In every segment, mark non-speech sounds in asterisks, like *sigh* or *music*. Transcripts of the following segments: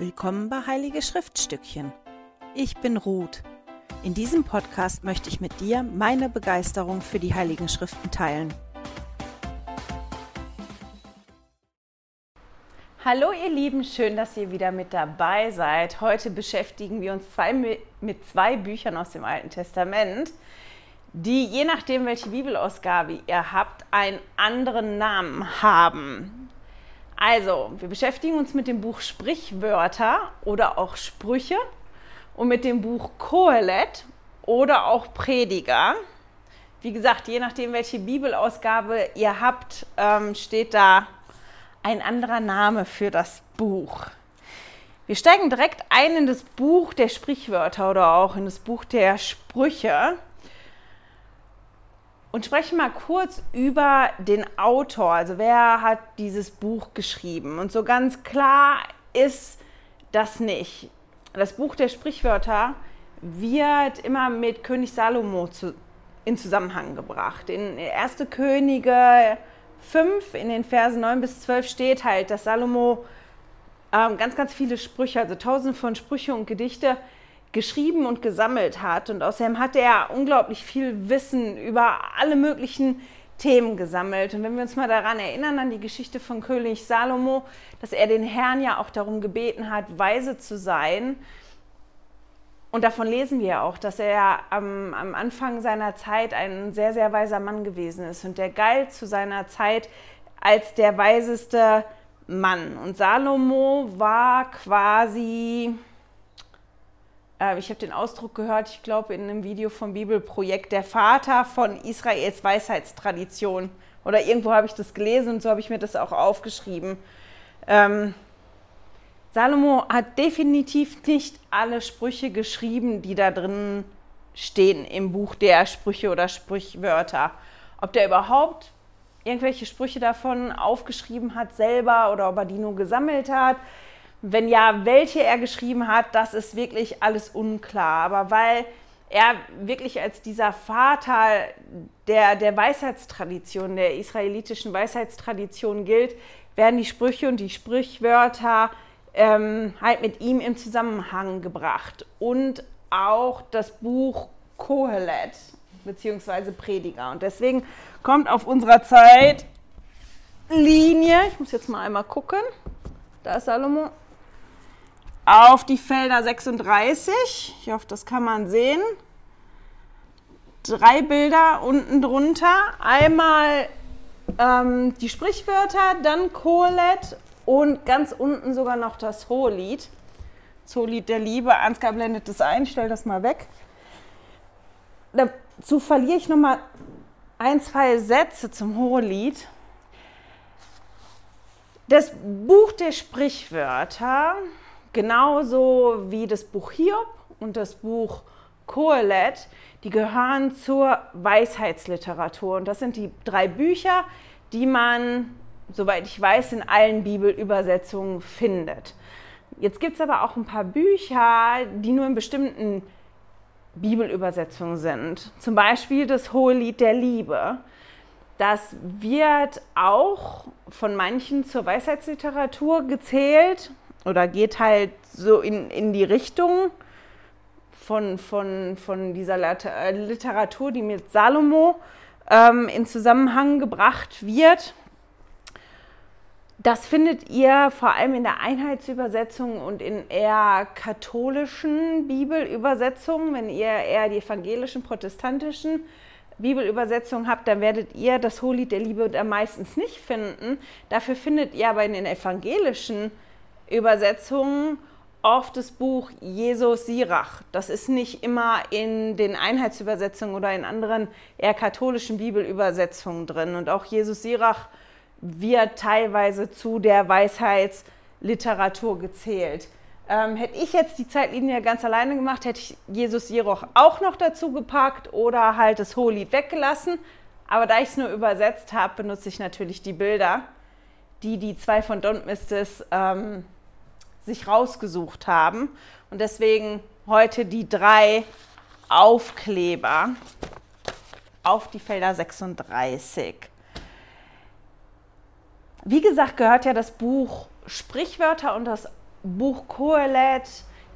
Willkommen bei Heilige Schriftstückchen. Ich bin Ruth. In diesem Podcast möchte ich mit dir meine Begeisterung für die Heiligen Schriften teilen. Hallo ihr Lieben, schön, dass ihr wieder mit dabei seid. Heute beschäftigen wir uns zwei, mit zwei Büchern aus dem Alten Testament, die je nachdem, welche Bibelausgabe ihr habt, einen anderen Namen haben. Also, wir beschäftigen uns mit dem Buch Sprichwörter oder auch Sprüche und mit dem Buch Kohelet oder auch Prediger. Wie gesagt, je nachdem, welche Bibelausgabe ihr habt, ähm, steht da ein anderer Name für das Buch. Wir steigen direkt ein in das Buch der Sprichwörter oder auch in das Buch der Sprüche und sprechen mal kurz über den Autor. Also wer hat dieses Buch geschrieben? Und so ganz klar ist das nicht. Das Buch der Sprichwörter wird immer mit König Salomo zu, in Zusammenhang gebracht. In 1. Könige 5, in den Versen 9 bis 12 steht halt, dass Salomo ähm, ganz, ganz viele Sprüche, also tausende von Sprüche und Gedichte geschrieben und gesammelt hat. Und außerdem hat er unglaublich viel Wissen über alle möglichen Themen gesammelt. Und wenn wir uns mal daran erinnern, an die Geschichte von König Salomo, dass er den Herrn ja auch darum gebeten hat, weise zu sein. Und davon lesen wir auch, dass er am, am Anfang seiner Zeit ein sehr, sehr weiser Mann gewesen ist. Und der galt zu seiner Zeit als der weiseste Mann. Und Salomo war quasi ich habe den Ausdruck gehört, ich glaube in einem Video vom Bibelprojekt, der Vater von Israels Weisheitstradition. Oder irgendwo habe ich das gelesen und so habe ich mir das auch aufgeschrieben. Ähm, Salomo hat definitiv nicht alle Sprüche geschrieben, die da drin stehen im Buch der Sprüche oder Sprichwörter. Ob der überhaupt irgendwelche Sprüche davon aufgeschrieben hat selber oder ob er die nur gesammelt hat, wenn ja, welche er geschrieben hat, das ist wirklich alles unklar. Aber weil er wirklich als dieser Vater der, der Weisheitstradition, der israelitischen Weisheitstradition gilt, werden die Sprüche und die Sprichwörter ähm, halt mit ihm im Zusammenhang gebracht. Und auch das Buch Kohelet, beziehungsweise Prediger. Und deswegen kommt auf unserer Zeitlinie, ich muss jetzt mal einmal gucken, da ist Salomo, auf die Felder 36. Ich hoffe, das kann man sehen. Drei Bilder unten drunter. Einmal ähm, die Sprichwörter, dann Kohelet und ganz unten sogar noch das Hohelied. Das Hohelied der Liebe. Ansgar blendet das ein, stell das mal weg. Dazu verliere ich noch mal ein, zwei Sätze zum Hohelied. Das Buch der Sprichwörter genauso wie das Buch Hiob und das Buch Kohelet, die gehören zur Weisheitsliteratur. Und das sind die drei Bücher, die man, soweit ich weiß, in allen Bibelübersetzungen findet. Jetzt gibt es aber auch ein paar Bücher, die nur in bestimmten Bibelübersetzungen sind. Zum Beispiel das Hohelied der Liebe. Das wird auch von manchen zur Weisheitsliteratur gezählt, oder geht halt so in, in die Richtung von, von, von dieser äh, Literatur, die mit Salomo ähm, in Zusammenhang gebracht wird. Das findet ihr vor allem in der Einheitsübersetzung und in eher katholischen Bibelübersetzungen. Wenn ihr eher die evangelischen, protestantischen Bibelübersetzungen habt, dann werdet ihr das Hohelied der Liebe da meistens nicht finden. Dafür findet ihr aber in den evangelischen Übersetzungen oft das Buch Jesus Sirach. Das ist nicht immer in den Einheitsübersetzungen oder in anderen eher katholischen Bibelübersetzungen drin. Und auch Jesus Sirach wird teilweise zu der Weisheitsliteratur gezählt. Ähm, hätte ich jetzt die Zeitlinie ganz alleine gemacht, hätte ich Jesus Sirach auch noch dazu gepackt oder halt das Hohelied weggelassen. Aber da ich es nur übersetzt habe, benutze ich natürlich die Bilder, die die zwei von Don't Mistis ähm, sich rausgesucht haben. Und deswegen heute die drei Aufkleber auf die Felder 36. Wie gesagt, gehört ja das Buch Sprichwörter und das Buch Kohelet,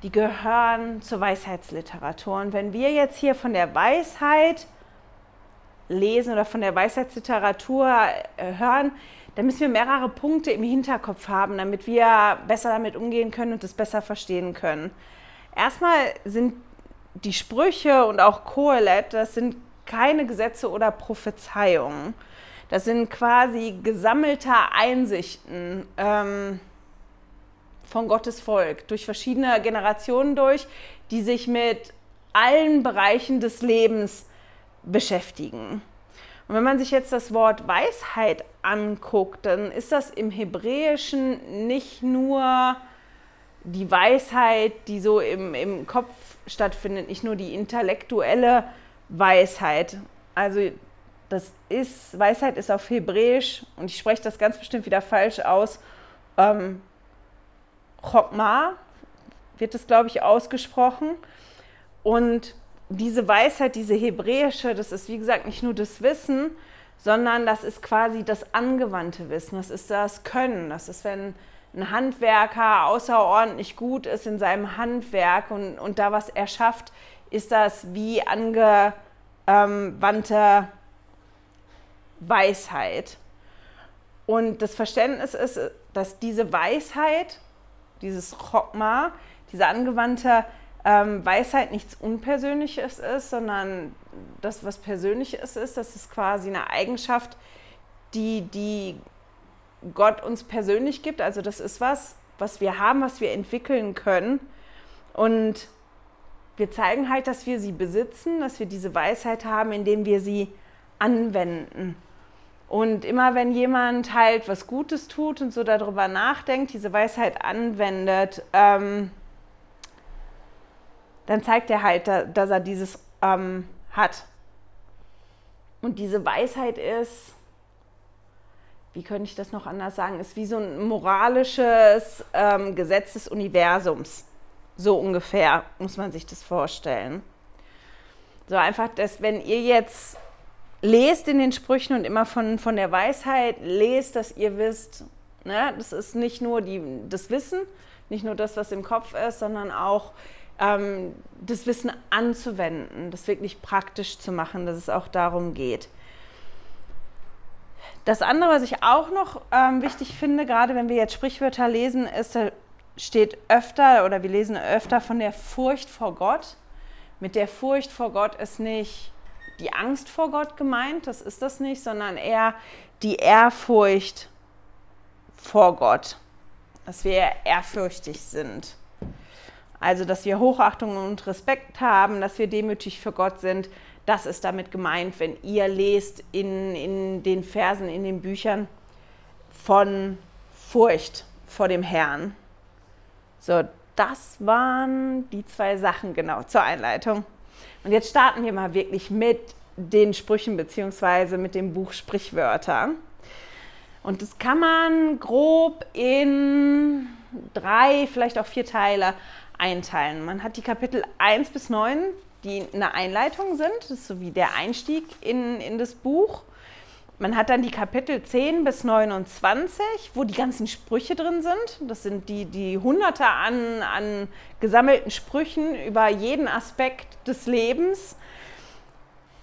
die gehören zur Weisheitsliteratur. Und wenn wir jetzt hier von der Weisheit lesen oder von der Weisheitsliteratur äh, hören, dann müssen wir mehrere Punkte im Hinterkopf haben, damit wir besser damit umgehen können und es besser verstehen können. Erstmal sind die Sprüche und auch Kohelet, das sind keine Gesetze oder Prophezeiungen. Das sind quasi gesammelte Einsichten ähm, von Gottes Volk durch verschiedene Generationen durch, die sich mit allen Bereichen des Lebens beschäftigen. Und wenn man sich jetzt das Wort Weisheit anguckt, dann ist das im Hebräischen nicht nur die Weisheit, die so im, im Kopf stattfindet, nicht nur die intellektuelle Weisheit. Also das ist, Weisheit ist auf Hebräisch, und ich spreche das ganz bestimmt wieder falsch aus, ähm, Chokma wird es, glaube ich, ausgesprochen. Und diese Weisheit, diese hebräische, das ist wie gesagt nicht nur das Wissen, sondern das ist quasi das angewandte Wissen, das ist das Können, das ist, wenn ein Handwerker außerordentlich gut ist in seinem Handwerk und, und da was erschafft, ist das wie angewandte Weisheit. Und das Verständnis ist, dass diese Weisheit, dieses Chokma, diese angewandte ähm, Weisheit nichts Unpersönliches ist, sondern das, was Persönliches ist, das ist quasi eine Eigenschaft, die, die Gott uns persönlich gibt. Also das ist was, was wir haben, was wir entwickeln können. Und wir zeigen halt, dass wir sie besitzen, dass wir diese Weisheit haben, indem wir sie anwenden. Und immer wenn jemand halt was Gutes tut und so darüber nachdenkt, diese Weisheit anwendet, ähm, dann zeigt er halt, dass er dieses ähm, hat. Und diese Weisheit ist, wie könnte ich das noch anders sagen, ist wie so ein moralisches ähm, Gesetz des Universums. So ungefähr muss man sich das vorstellen. So einfach, dass wenn ihr jetzt lest in den Sprüchen und immer von, von der Weisheit lest, dass ihr wisst, ne, das ist nicht nur die, das Wissen, nicht nur das, was im Kopf ist, sondern auch ähm, das Wissen anzuwenden, das wirklich praktisch zu machen, dass es auch darum geht. Das andere, was ich auch noch ähm, wichtig finde, gerade wenn wir jetzt Sprichwörter lesen, ist, da steht öfter oder wir lesen öfter von der Furcht vor Gott. Mit der Furcht vor Gott ist nicht die Angst vor Gott gemeint, das ist das nicht, sondern eher die Ehrfurcht vor Gott, dass wir ehrfürchtig sind. Also, dass wir Hochachtung und Respekt haben, dass wir demütig für Gott sind. Das ist damit gemeint, wenn ihr lest in, in den Versen, in den Büchern von Furcht vor dem Herrn. So, das waren die zwei Sachen genau zur Einleitung. Und jetzt starten wir mal wirklich mit den Sprüchen beziehungsweise mit dem Buch Sprichwörter. Und das kann man grob in drei, vielleicht auch vier Teile einteilen. Man hat die Kapitel 1 bis 9, die eine Einleitung sind, das ist so wie der Einstieg in, in das Buch. Man hat dann die Kapitel 10 bis 29, wo die ganzen Sprüche drin sind. Das sind die, die Hunderte an, an gesammelten Sprüchen über jeden Aspekt des Lebens.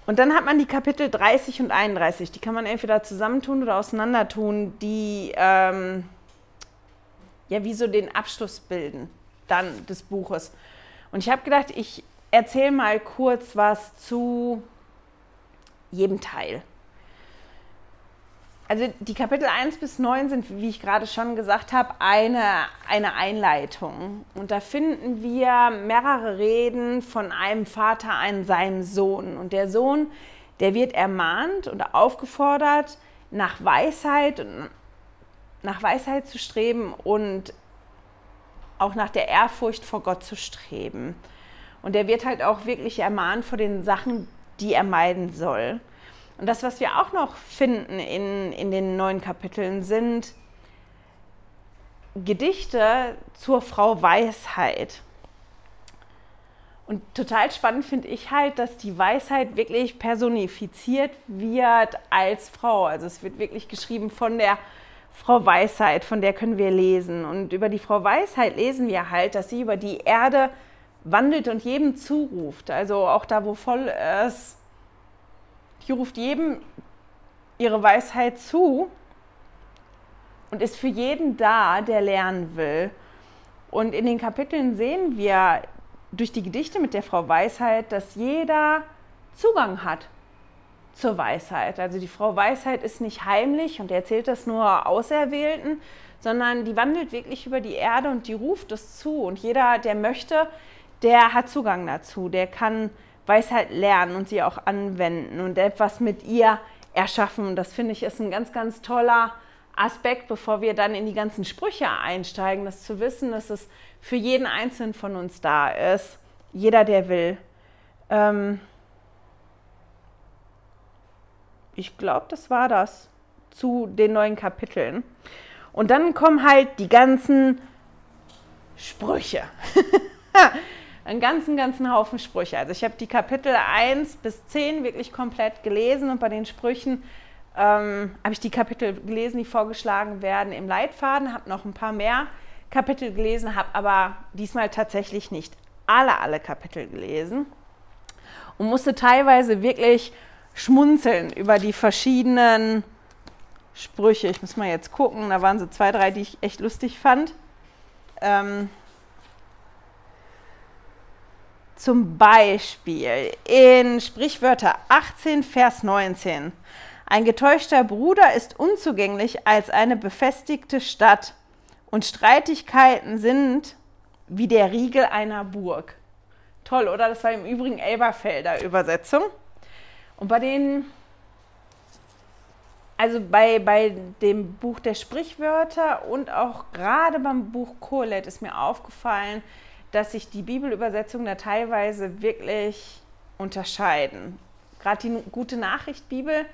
Und dann hat man die Kapitel 30 und 31. Die kann man entweder zusammentun oder auseinandertun, die ähm, ja wie so den Abschluss bilden dann des Buches. Und ich habe gedacht, ich erzähle mal kurz was zu jedem Teil. Also die Kapitel 1 bis 9 sind, wie ich gerade schon gesagt habe, eine, eine Einleitung. Und da finden wir mehrere Reden von einem Vater an seinem Sohn. Und der Sohn, der wird ermahnt und aufgefordert, nach Weisheit nach Weisheit zu streben und auch nach der Ehrfurcht vor Gott zu streben. Und er wird halt auch wirklich ermahnt vor den Sachen, die er meiden soll. Und das, was wir auch noch finden in, in den neuen Kapiteln, sind Gedichte zur Frau Weisheit. Und total spannend finde ich halt, dass die Weisheit wirklich personifiziert wird als Frau. Also es wird wirklich geschrieben von der Frau Weisheit, von der können wir lesen. Und über die Frau Weisheit lesen wir halt, dass sie über die Erde wandelt und jedem zuruft. Also auch da, wo voll ist, die ruft jedem ihre Weisheit zu und ist für jeden da, der lernen will. Und in den Kapiteln sehen wir durch die Gedichte mit der Frau Weisheit, dass jeder Zugang hat zur Weisheit. Also die Frau Weisheit ist nicht heimlich und erzählt das nur Auserwählten, sondern die wandelt wirklich über die Erde und die ruft es zu. Und jeder, der möchte, der hat Zugang dazu, der kann Weisheit lernen und sie auch anwenden und etwas mit ihr erschaffen. Und das finde ich ist ein ganz, ganz toller Aspekt, bevor wir dann in die ganzen Sprüche einsteigen, das zu wissen, dass es für jeden Einzelnen von uns da ist. Jeder, der will. Ähm ich glaube, das war das zu den neuen Kapiteln. Und dann kommen halt die ganzen Sprüche. *laughs* Einen ganzen, ganzen Haufen Sprüche. Also ich habe die Kapitel 1 bis 10 wirklich komplett gelesen und bei den Sprüchen ähm, habe ich die Kapitel gelesen, die vorgeschlagen werden im Leitfaden, habe noch ein paar mehr Kapitel gelesen, habe aber diesmal tatsächlich nicht alle, alle Kapitel gelesen und musste teilweise wirklich schmunzeln über die verschiedenen Sprüche. Ich muss mal jetzt gucken, da waren so zwei, drei, die ich echt lustig fand. Ähm, zum Beispiel in Sprichwörter 18, Vers 19. Ein getäuschter Bruder ist unzugänglich als eine befestigte Stadt und Streitigkeiten sind wie der Riegel einer Burg. Toll, oder? Das war im Übrigen Elberfelder Übersetzung. Und bei den, also bei, bei dem Buch der Sprichwörter und auch gerade beim Buch Kohelet ist mir aufgefallen, dass sich die Bibelübersetzungen da teilweise wirklich unterscheiden. Gerade die Gute Nachricht Bibel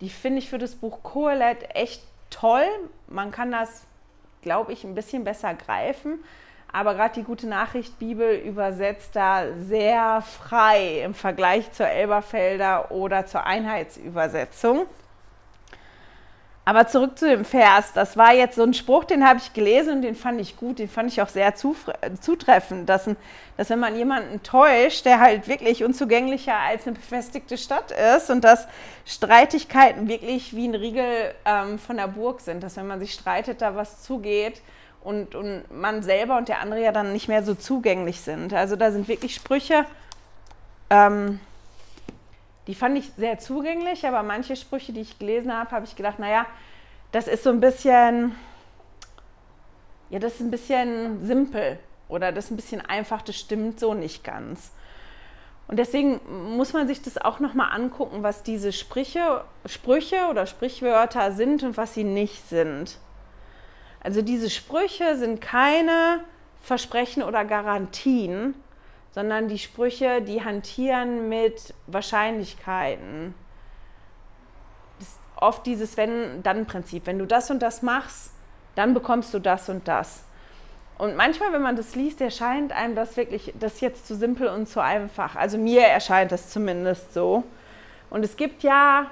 die finde ich für das Buch Kohelet echt toll. Man kann das, glaube ich, ein bisschen besser greifen. Aber gerade die gute Nachricht Bibel übersetzt da sehr frei im Vergleich zur Elberfelder oder zur Einheitsübersetzung. Aber zurück zu dem Vers. Das war jetzt so ein Spruch, den habe ich gelesen und den fand ich gut, den fand ich auch sehr zutreffend, dass, dass wenn man jemanden täuscht, der halt wirklich unzugänglicher als eine befestigte Stadt ist und dass Streitigkeiten wirklich wie ein Riegel ähm, von der Burg sind, dass wenn man sich streitet, da was zugeht und, und man selber und der andere ja dann nicht mehr so zugänglich sind. Also da sind wirklich Sprüche. Ähm, die fand ich sehr zugänglich, aber manche Sprüche, die ich gelesen habe, habe ich gedacht, naja, das ist so ein bisschen, ja, das ist ein bisschen simpel oder das ist ein bisschen einfach, das stimmt so nicht ganz. Und deswegen muss man sich das auch nochmal angucken, was diese Sprüche, Sprüche oder Sprichwörter sind und was sie nicht sind. Also diese Sprüche sind keine Versprechen oder Garantien, sondern die Sprüche, die hantieren mit Wahrscheinlichkeiten. Oft dieses Wenn-Dann-Prinzip. Wenn du das und das machst, dann bekommst du das und das. Und manchmal, wenn man das liest, erscheint einem das wirklich, das jetzt zu simpel und zu einfach. Also mir erscheint das zumindest so. Und es gibt ja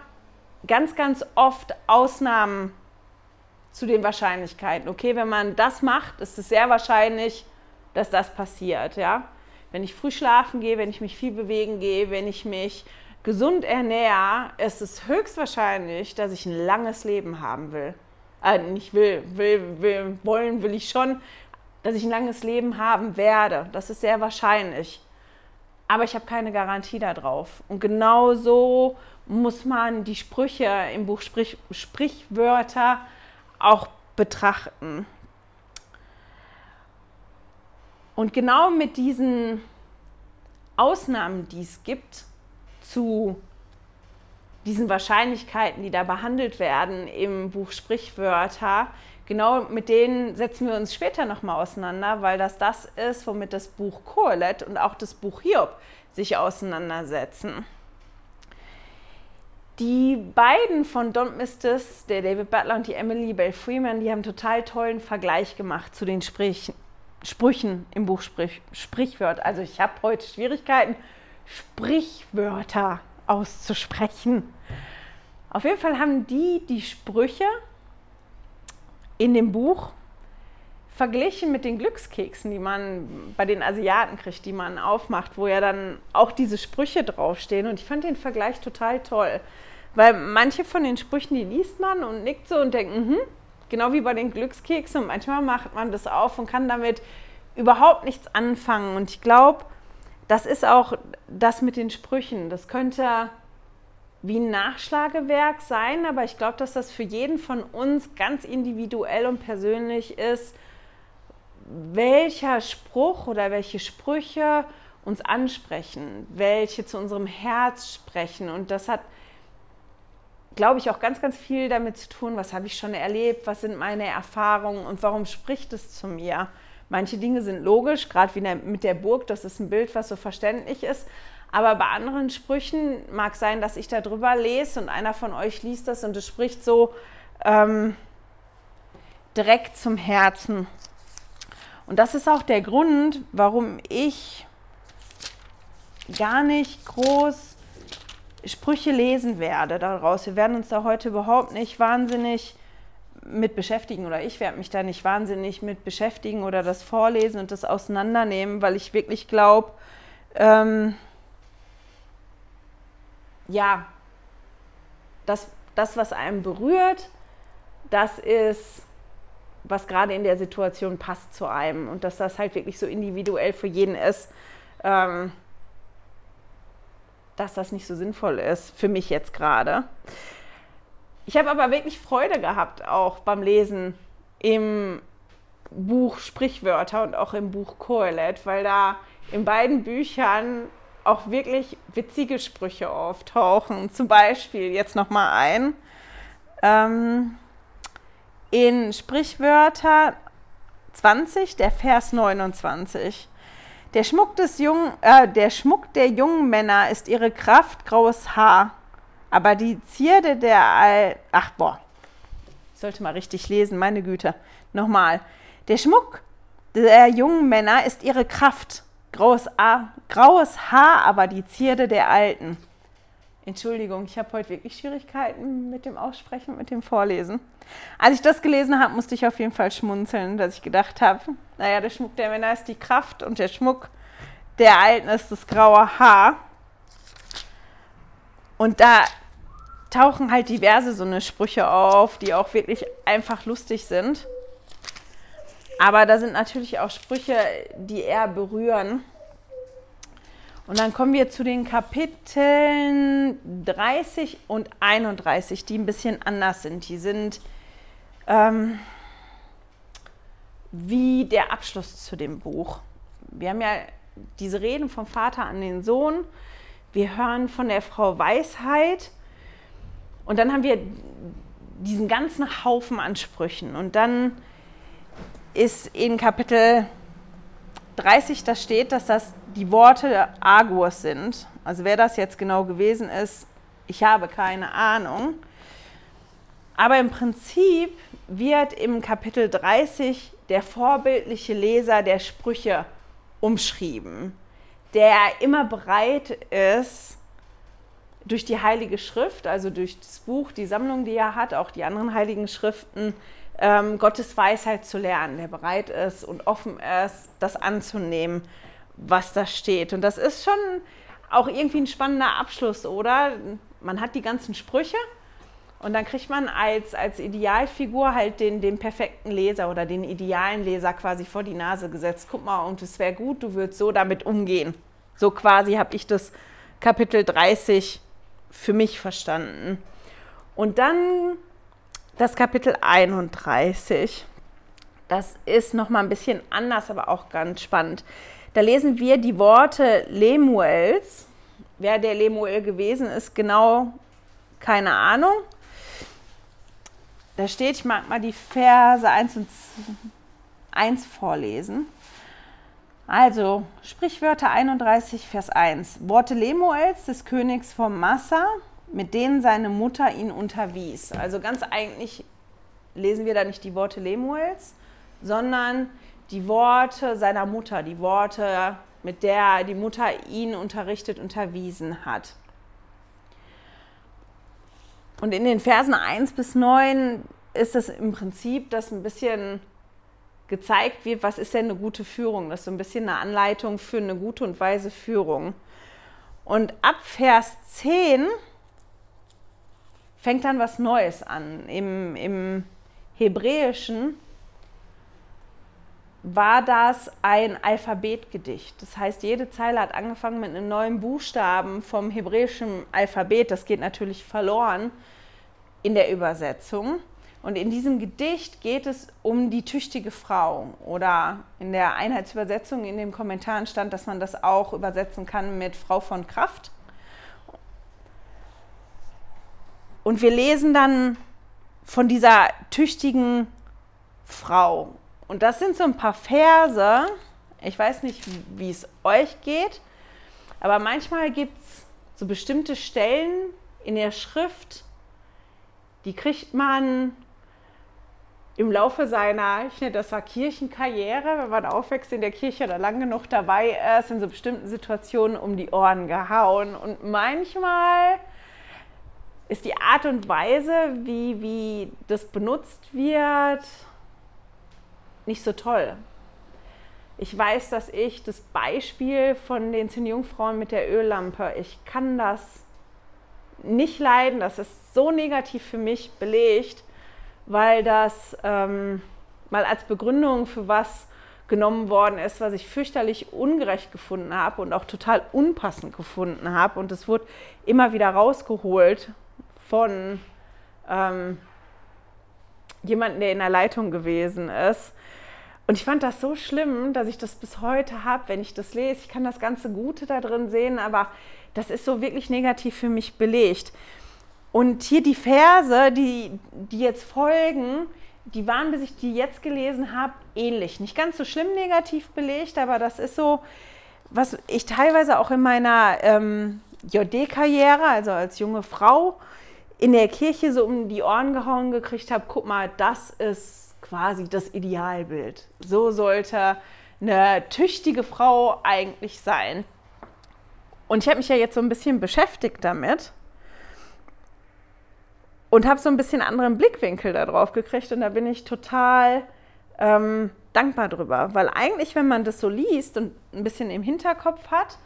ganz, ganz oft Ausnahmen zu den Wahrscheinlichkeiten. Okay, wenn man das macht, ist es sehr wahrscheinlich, dass das passiert, ja. Wenn ich früh schlafen gehe, wenn ich mich viel bewegen gehe, wenn ich mich gesund ernähre, ist es höchstwahrscheinlich, dass ich ein langes Leben haben will. Äh, nicht will, will, will, wollen will ich schon, dass ich ein langes Leben haben werde. Das ist sehr wahrscheinlich. Aber ich habe keine Garantie darauf. Und genau so muss man die Sprüche im Buch Sprich, Sprichwörter auch betrachten. Und genau mit diesen Ausnahmen, die es gibt, zu diesen Wahrscheinlichkeiten, die da behandelt werden im Buch Sprichwörter, genau mit denen setzen wir uns später nochmal auseinander, weil das das ist, womit das Buch Kohelet und auch das Buch Hiob sich auseinandersetzen. Die beiden von Don't Miss This, der David Butler und die Emily Bell Freeman, die haben einen total tollen Vergleich gemacht zu den Sprich Sprüchen im Buch Sprich Sprichwörter. Also ich habe heute Schwierigkeiten, Sprichwörter auszusprechen. Auf jeden Fall haben die die Sprüche in dem Buch verglichen mit den Glückskeksen, die man bei den Asiaten kriegt, die man aufmacht, wo ja dann auch diese Sprüche draufstehen. Und ich fand den Vergleich total toll. Weil manche von den Sprüchen, die liest man und nickt so und denkt, mhm, genau wie bei den Glückskeksen. Und manchmal macht man das auf und kann damit überhaupt nichts anfangen. Und ich glaube, das ist auch das mit den Sprüchen. Das könnte wie ein Nachschlagewerk sein, aber ich glaube, dass das für jeden von uns ganz individuell und persönlich ist, welcher Spruch oder welche Sprüche uns ansprechen, welche zu unserem Herz sprechen. Und das hat, glaube ich, auch ganz, ganz viel damit zu tun, was habe ich schon erlebt, was sind meine Erfahrungen und warum spricht es zu mir. Manche Dinge sind logisch, gerade wie mit der Burg, das ist ein Bild, was so verständlich ist. Aber bei anderen Sprüchen mag sein, dass ich da drüber lese und einer von euch liest das und es spricht so ähm, direkt zum Herzen. Und das ist auch der Grund, warum ich gar nicht groß Sprüche lesen werde daraus. Wir werden uns da heute überhaupt nicht wahnsinnig mit beschäftigen oder ich werde mich da nicht wahnsinnig mit beschäftigen oder das vorlesen und das auseinandernehmen, weil ich wirklich glaube, ähm, ja, das, das, was einem berührt, das ist was gerade in der Situation passt zu einem und dass das halt wirklich so individuell für jeden ist, ähm, dass das nicht so sinnvoll ist, für mich jetzt gerade. Ich habe aber wirklich Freude gehabt, auch beim Lesen im Buch Sprichwörter und auch im Buch Kohelet, weil da in beiden Büchern auch wirklich witzige Sprüche auftauchen. Zum Beispiel jetzt nochmal ein. Ähm, in Sprichwörter 20, der Vers 29. Der Schmuck, des jungen, äh, der Schmuck der jungen Männer ist ihre Kraft, graues Haar. Aber die Zierde der Al Ach, boah. Ich sollte mal richtig lesen, meine Güte. Nochmal. Der Schmuck der jungen Männer ist ihre Kraft, graues, A, graues Haar, aber die Zierde der Alten. Entschuldigung, ich habe heute wirklich Schwierigkeiten mit dem Aussprechen, mit dem Vorlesen. Als ich das gelesen habe, musste ich auf jeden Fall schmunzeln, dass ich gedacht habe, naja, der Schmuck der Männer ist die Kraft und der Schmuck der Alten ist das graue Haar. Und da tauchen halt diverse so eine Sprüche auf, die auch wirklich einfach lustig sind. Aber da sind natürlich auch Sprüche, die eher berühren. Und dann kommen wir zu den Kapiteln 30 und 31, die ein bisschen anders sind. Die sind ähm, wie der Abschluss zu dem Buch. Wir haben ja diese Reden vom Vater an den Sohn. Wir hören von der Frau Weisheit. Und dann haben wir diesen ganzen Haufen an Sprüchen. Und dann ist in Kapitel 30, da steht, dass das die Worte Agurs sind. Also wer das jetzt genau gewesen ist, ich habe keine Ahnung. Aber im Prinzip wird im Kapitel 30 der vorbildliche Leser der Sprüche umschrieben, der immer bereit ist, durch die Heilige Schrift, also durch das Buch, die Sammlung, die er hat, auch die anderen heiligen Schriften, ähm, Gottes Weisheit zu lernen, der bereit ist und offen ist, das anzunehmen was da steht. Und das ist schon auch irgendwie ein spannender Abschluss, oder? Man hat die ganzen Sprüche und dann kriegt man als, als Idealfigur halt den, den perfekten Leser oder den idealen Leser quasi vor die Nase gesetzt. Guck mal, und es wäre gut, du würdest so damit umgehen. So quasi habe ich das Kapitel 30 für mich verstanden. Und dann das Kapitel 31. Das ist nochmal ein bisschen anders, aber auch ganz spannend. Da lesen wir die Worte Lemuels. Wer der Lemuel gewesen ist, genau keine Ahnung. Da steht, ich mag mal die Verse 1 und 1 vorlesen. Also, Sprichwörter 31, Vers 1. Worte Lemuels, des Königs von Massa, mit denen seine Mutter ihn unterwies. Also ganz eigentlich lesen wir da nicht die Worte Lemuels, sondern die Worte seiner Mutter, die Worte, mit der die Mutter ihn unterrichtet, unterwiesen hat. Und in den Versen 1 bis 9 ist es im Prinzip, dass ein bisschen gezeigt wird, was ist denn eine gute Führung. Das ist so ein bisschen eine Anleitung für eine gute und weise Führung. Und ab Vers 10 fängt dann was Neues an. Im, im Hebräischen war das ein Alphabetgedicht. Das heißt, jede Zeile hat angefangen mit einem neuen Buchstaben vom hebräischen Alphabet. Das geht natürlich verloren in der Übersetzung. Und in diesem Gedicht geht es um die tüchtige Frau. Oder in der Einheitsübersetzung in den Kommentaren stand, dass man das auch übersetzen kann mit Frau von Kraft. Und wir lesen dann von dieser tüchtigen Frau. Und das sind so ein paar Verse. Ich weiß nicht, wie es euch geht, aber manchmal gibt es so bestimmte Stellen in der Schrift, die kriegt man im Laufe seiner, ich nenne das war Kirchenkarriere, wenn man aufwächst in der Kirche oder lang genug dabei ist, in so bestimmten Situationen um die Ohren gehauen. Und manchmal ist die Art und Weise, wie, wie das benutzt wird, nicht so toll. Ich weiß, dass ich das Beispiel von den zehn Jungfrauen mit der Öllampe, ich kann das nicht leiden, das ist so negativ für mich belegt, weil das ähm, mal als Begründung für was genommen worden ist, was ich fürchterlich ungerecht gefunden habe und auch total unpassend gefunden habe. Und es wurde immer wieder rausgeholt von ähm, jemandem, der in der Leitung gewesen ist. Und ich fand das so schlimm, dass ich das bis heute habe, wenn ich das lese. Ich kann das ganze Gute da drin sehen, aber das ist so wirklich negativ für mich belegt. Und hier die Verse, die, die jetzt folgen, die waren, bis ich die jetzt gelesen habe, ähnlich. Nicht ganz so schlimm negativ belegt, aber das ist so, was ich teilweise auch in meiner ähm, JD-Karriere, also als junge Frau, in der Kirche so um die Ohren gehauen gekriegt habe, guck mal, das ist quasi das Idealbild. So sollte eine tüchtige Frau eigentlich sein. Und ich habe mich ja jetzt so ein bisschen beschäftigt damit und habe so ein bisschen anderen Blickwinkel darauf gekriegt und da bin ich total ähm, dankbar drüber, weil eigentlich, wenn man das so liest und ein bisschen im Hinterkopf hat,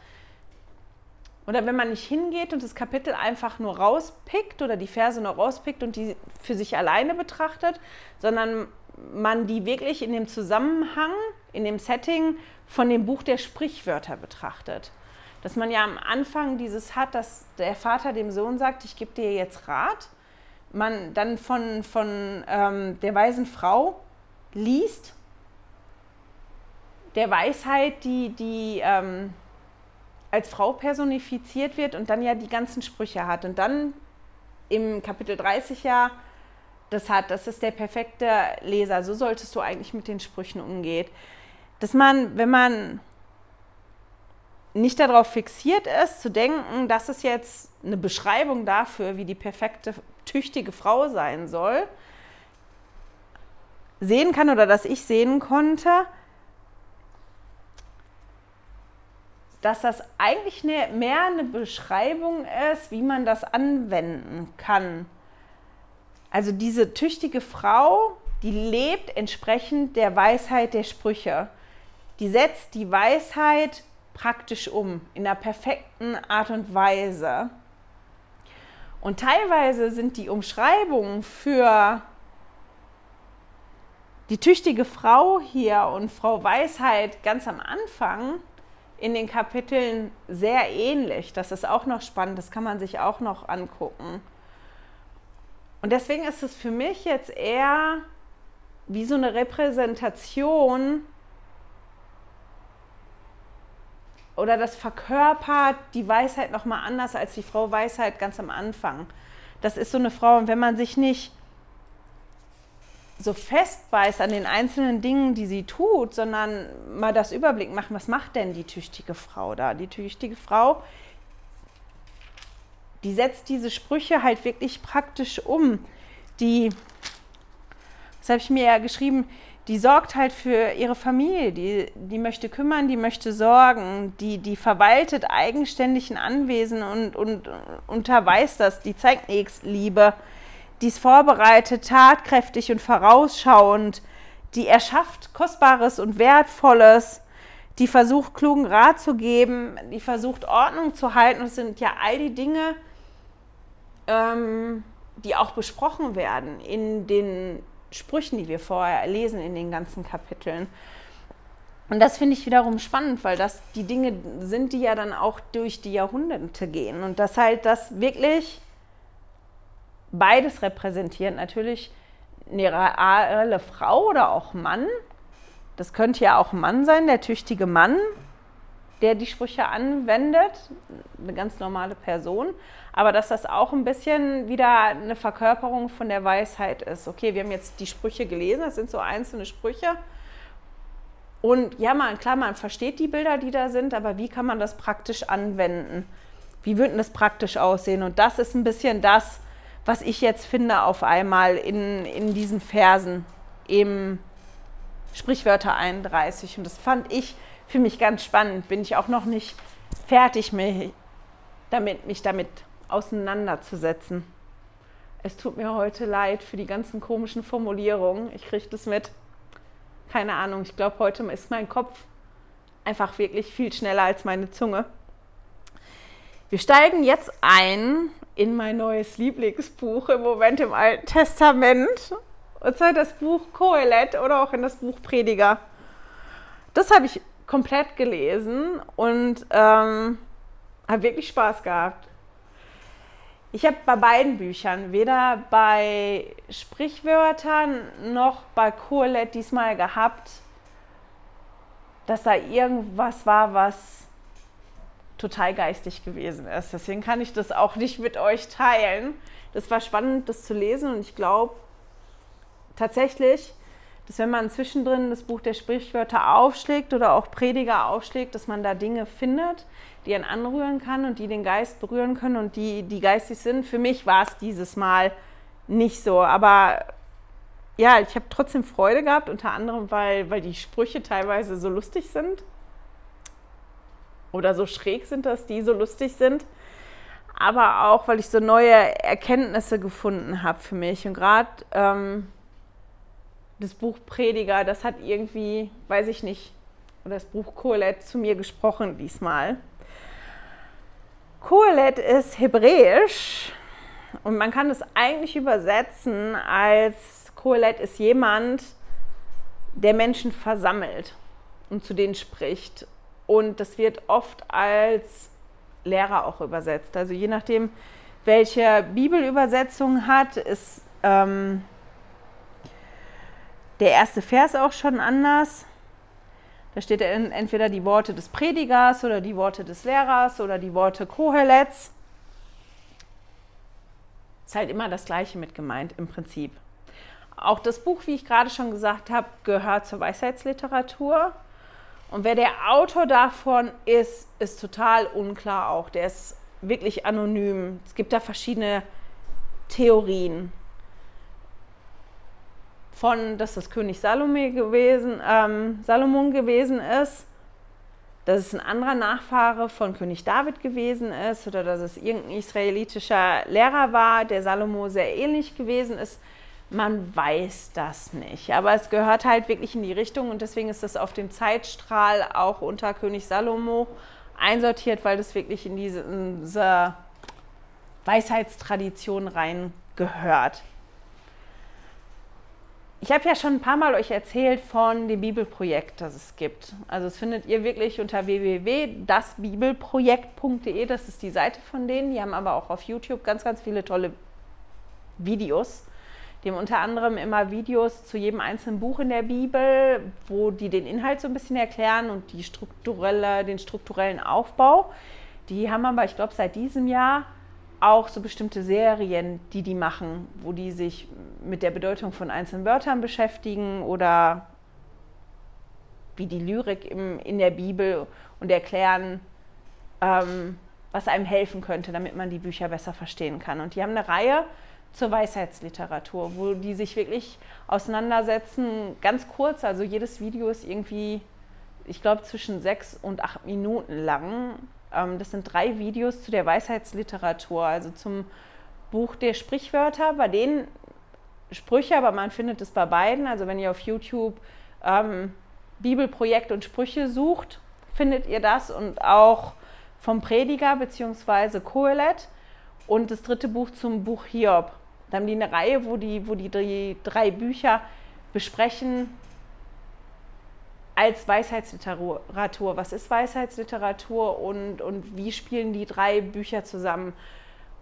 oder wenn man nicht hingeht und das Kapitel einfach nur rauspickt oder die Verse nur rauspickt und die für sich alleine betrachtet, sondern man die wirklich in dem Zusammenhang, in dem Setting von dem Buch der Sprichwörter betrachtet. Dass man ja am Anfang dieses hat, dass der Vater dem Sohn sagt, ich gebe dir jetzt Rat. Man dann von, von ähm, der weisen Frau liest, der Weisheit, die, die ähm, als Frau personifiziert wird und dann ja die ganzen Sprüche hat. Und dann im Kapitel 30 ja das hat, das ist der perfekte Leser. So solltest du eigentlich mit den Sprüchen umgehen. Dass man, wenn man nicht darauf fixiert ist, zu denken, das ist jetzt eine Beschreibung dafür, wie die perfekte, tüchtige Frau sein soll, sehen kann oder dass ich sehen konnte, dass das eigentlich mehr eine Beschreibung ist, wie man das anwenden kann. Also diese tüchtige Frau, die lebt entsprechend der Weisheit der Sprüche. Die setzt die Weisheit praktisch um, in einer perfekten Art und Weise. Und teilweise sind die Umschreibungen für die tüchtige Frau hier und Frau Weisheit ganz am Anfang in den Kapiteln sehr ähnlich. Das ist auch noch spannend, das kann man sich auch noch angucken. Und deswegen ist es für mich jetzt eher wie so eine Repräsentation oder das verkörpert die Weisheit noch mal anders als die Frau Weisheit ganz am Anfang. Das ist so eine Frau und wenn man sich nicht so festbeißt an den einzelnen Dingen, die sie tut, sondern mal das Überblick machen, was macht denn die tüchtige Frau da? Die tüchtige Frau, die setzt diese Sprüche halt wirklich praktisch um. Die, das habe ich mir ja geschrieben, die sorgt halt für ihre Familie, die, die möchte kümmern, die möchte sorgen, die, die verwaltet eigenständig ein Anwesen und, und unterweist das, die zeigt Nächstliebe. Liebe die ist vorbereitet, tatkräftig und vorausschauend, die erschafft Kostbares und Wertvolles, die versucht, klugen Rat zu geben, die versucht, Ordnung zu halten. Das sind ja all die Dinge, ähm, die auch besprochen werden in den Sprüchen, die wir vorher lesen, in den ganzen Kapiteln. Und das finde ich wiederum spannend, weil das die Dinge sind, die ja dann auch durch die Jahrhunderte gehen. Und das halt das wirklich beides repräsentiert. Natürlich eine reale Frau oder auch Mann. Das könnte ja auch ein Mann sein, der tüchtige Mann, der die Sprüche anwendet. Eine ganz normale Person. Aber dass das auch ein bisschen wieder eine Verkörperung von der Weisheit ist. Okay, wir haben jetzt die Sprüche gelesen, das sind so einzelne Sprüche. Und ja, man, klar, man versteht die Bilder, die da sind, aber wie kann man das praktisch anwenden? Wie würde das praktisch aussehen? Und das ist ein bisschen das, was ich jetzt finde auf einmal in, in diesen Versen im Sprichwörter 31. Und das fand ich für mich ganz spannend. Bin ich auch noch nicht fertig mich damit, mich damit auseinanderzusetzen. Es tut mir heute leid für die ganzen komischen Formulierungen. Ich kriege das mit keine Ahnung, ich glaube, heute ist mein Kopf einfach wirklich viel schneller als meine Zunge. Wir steigen jetzt ein in mein neues Lieblingsbuch im Moment im Alten Testament. Und zwar das Buch Kohelet oder auch in das Buch Prediger. Das habe ich komplett gelesen und ähm, habe wirklich Spaß gehabt. Ich habe bei beiden Büchern, weder bei Sprichwörtern noch bei Kohelet diesmal gehabt, dass da irgendwas war, was total geistig gewesen ist. Deswegen kann ich das auch nicht mit euch teilen. Das war spannend, das zu lesen und ich glaube tatsächlich, dass wenn man zwischendrin das Buch der Sprichwörter aufschlägt oder auch Prediger aufschlägt, dass man da Dinge findet, die einen anrühren kann und die den Geist berühren können und die, die geistig sind. Für mich war es dieses Mal nicht so, aber ja, ich habe trotzdem Freude gehabt, unter anderem, weil, weil die Sprüche teilweise so lustig sind oder so schräg sind, dass die so lustig sind, aber auch, weil ich so neue Erkenntnisse gefunden habe für mich. Und gerade ähm, das Buch Prediger, das hat irgendwie, weiß ich nicht, oder das Buch Kohelet zu mir gesprochen diesmal. Kohelet ist hebräisch und man kann es eigentlich übersetzen als Kohelet ist jemand, der Menschen versammelt und zu denen spricht. Und das wird oft als Lehrer auch übersetzt. Also je nachdem, welche Bibelübersetzung hat, ist ähm, der erste Vers auch schon anders. Da steht entweder die Worte des Predigers oder die Worte des Lehrers oder die Worte Kohelets. Ist halt immer das Gleiche mit gemeint im Prinzip. Auch das Buch, wie ich gerade schon gesagt habe, gehört zur Weisheitsliteratur. Und wer der Autor davon ist, ist total unklar auch. Der ist wirklich anonym. Es gibt da verschiedene Theorien von, dass das König Salome gewesen, ähm, Salomon gewesen ist, dass es ein anderer Nachfahre von König David gewesen ist oder dass es irgendein israelitischer Lehrer war, der Salomo sehr ähnlich gewesen ist. Man weiß das nicht, aber es gehört halt wirklich in die Richtung und deswegen ist das auf dem Zeitstrahl auch unter König Salomo einsortiert, weil das wirklich in diese, in diese Weisheitstradition reingehört. Ich habe ja schon ein paar Mal euch erzählt von dem Bibelprojekt, das es gibt. Also das findet ihr wirklich unter www.dasbibelprojekt.de. Das ist die Seite von denen. Die haben aber auch auf YouTube ganz, ganz viele tolle Videos. Die haben unter anderem immer Videos zu jedem einzelnen Buch in der Bibel, wo die den Inhalt so ein bisschen erklären und die strukturelle, den strukturellen Aufbau. Die haben aber, ich glaube, seit diesem Jahr auch so bestimmte Serien, die die machen, wo die sich mit der Bedeutung von einzelnen Wörtern beschäftigen oder wie die Lyrik im, in der Bibel und erklären, ähm, was einem helfen könnte, damit man die Bücher besser verstehen kann. Und die haben eine Reihe zur Weisheitsliteratur, wo die sich wirklich auseinandersetzen, ganz kurz, also jedes Video ist irgendwie, ich glaube, zwischen sechs und acht Minuten lang das sind drei Videos zu der Weisheitsliteratur, also zum Buch der Sprichwörter, bei denen Sprüche, aber man findet es bei beiden. Also wenn ihr auf YouTube ähm, Bibelprojekt und Sprüche sucht, findet ihr das und auch vom Prediger bzw. Kohelet und das dritte Buch zum Buch Hiob. Da haben die eine Reihe, wo die, wo die drei, drei Bücher besprechen als Weisheitsliteratur. Was ist Weisheitsliteratur und, und wie spielen die drei Bücher zusammen?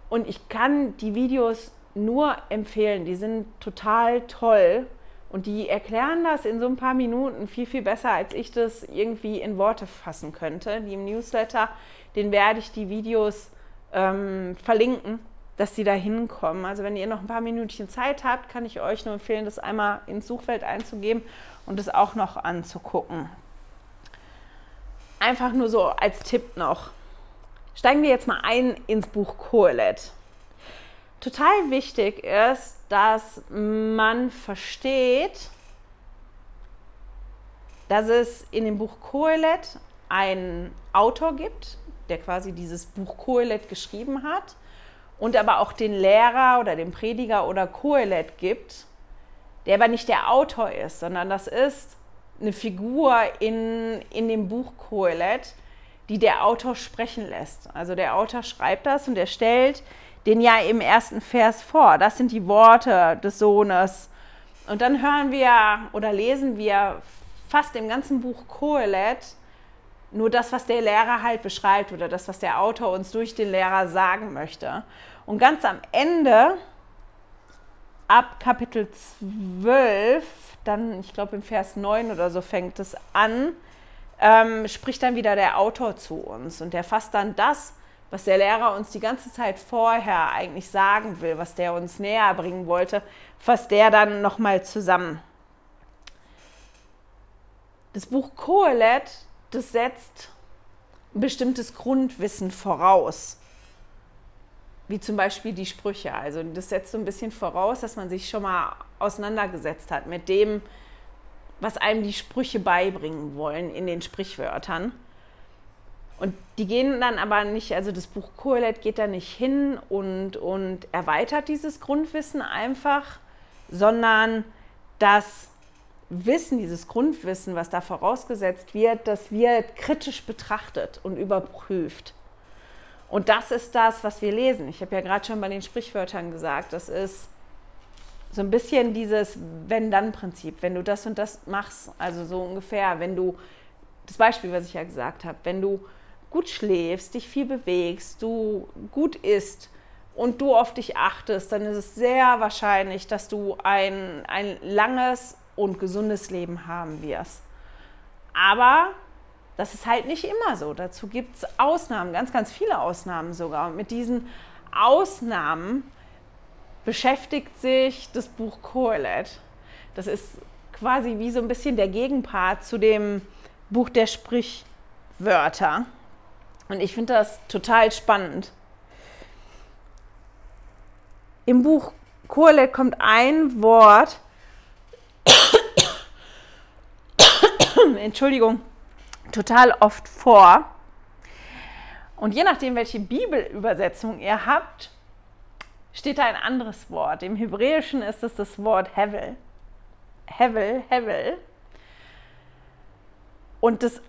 Und ich kann die Videos nur empfehlen. Die sind total toll und die erklären das in so ein paar Minuten viel, viel besser, als ich das irgendwie in Worte fassen könnte. Die im Newsletter, den werde ich die Videos ähm, verlinken, dass sie da hinkommen. Also wenn ihr noch ein paar Minütchen Zeit habt, kann ich euch nur empfehlen, das einmal ins Suchfeld einzugeben und es auch noch anzugucken. Einfach nur so als Tipp noch. Steigen wir jetzt mal ein ins Buch Kohelet total wichtig ist, dass man versteht, dass es in dem Buch Kohelet einen Autor gibt, der quasi dieses Buch Kohelet geschrieben hat und aber auch den Lehrer oder den Prediger oder Kohelet gibt, der aber nicht der Autor ist, sondern das ist eine Figur in, in dem Buch Kohelet, die der Autor sprechen lässt. Also der Autor schreibt das und er stellt den ja im ersten Vers vor. Das sind die Worte des Sohnes. Und dann hören wir oder lesen wir fast im ganzen Buch Kohelet nur das, was der Lehrer halt beschreibt oder das, was der Autor uns durch den Lehrer sagen möchte. Und ganz am Ende, ab Kapitel 12, dann, ich glaube im Vers 9 oder so fängt es an, ähm, spricht dann wieder der Autor zu uns und der fasst dann das was der Lehrer uns die ganze Zeit vorher eigentlich sagen will, was der uns näher bringen wollte, fasst der dann nochmal zusammen. Das Buch Kohelet, das setzt ein bestimmtes Grundwissen voraus, wie zum Beispiel die Sprüche. Also das setzt so ein bisschen voraus, dass man sich schon mal auseinandergesetzt hat mit dem, was einem die Sprüche beibringen wollen in den Sprichwörtern. Und die gehen dann aber nicht, also das Buch Kohelet geht da nicht hin und, und erweitert dieses Grundwissen einfach, sondern das Wissen, dieses Grundwissen, was da vorausgesetzt wird, das wird kritisch betrachtet und überprüft. Und das ist das, was wir lesen. Ich habe ja gerade schon bei den Sprichwörtern gesagt, das ist so ein bisschen dieses Wenn-Dann-Prinzip. Wenn du das und das machst, also so ungefähr, wenn du, das Beispiel, was ich ja gesagt habe, wenn du gut schläfst, dich viel bewegst, du gut isst und du auf dich achtest, dann ist es sehr wahrscheinlich, dass du ein, ein langes und gesundes Leben haben wirst. Aber das ist halt nicht immer so. Dazu gibt es Ausnahmen, ganz, ganz viele Ausnahmen sogar. Und mit diesen Ausnahmen beschäftigt sich das Buch Kohelet. Das ist quasi wie so ein bisschen der Gegenpart zu dem Buch der Sprichwörter. Und ich finde das total spannend. Im Buch Kohelet kommt ein Wort, *coughs* Entschuldigung, total oft vor. Und je nachdem, welche Bibelübersetzung ihr habt, steht da ein anderes Wort. Im Hebräischen ist es das Wort Hevel. Hevel, Hevel. Und das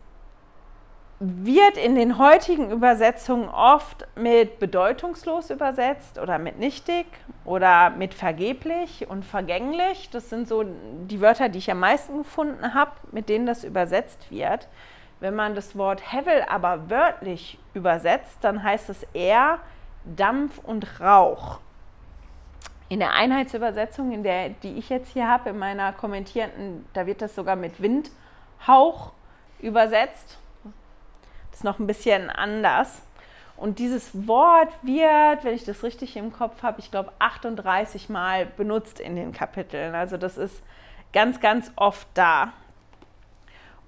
wird in den heutigen Übersetzungen oft mit bedeutungslos übersetzt oder mit nichtig oder mit vergeblich und vergänglich. Das sind so die Wörter, die ich am meisten gefunden habe, mit denen das übersetzt wird. Wenn man das Wort Hevel aber wörtlich übersetzt, dann heißt es eher Dampf und Rauch. In der Einheitsübersetzung, in der, die ich jetzt hier habe, in meiner kommentierten, da wird das sogar mit Windhauch übersetzt ist noch ein bisschen anders. Und dieses Wort wird, wenn ich das richtig im Kopf habe, ich glaube 38 Mal benutzt in den Kapiteln. Also das ist ganz, ganz oft da.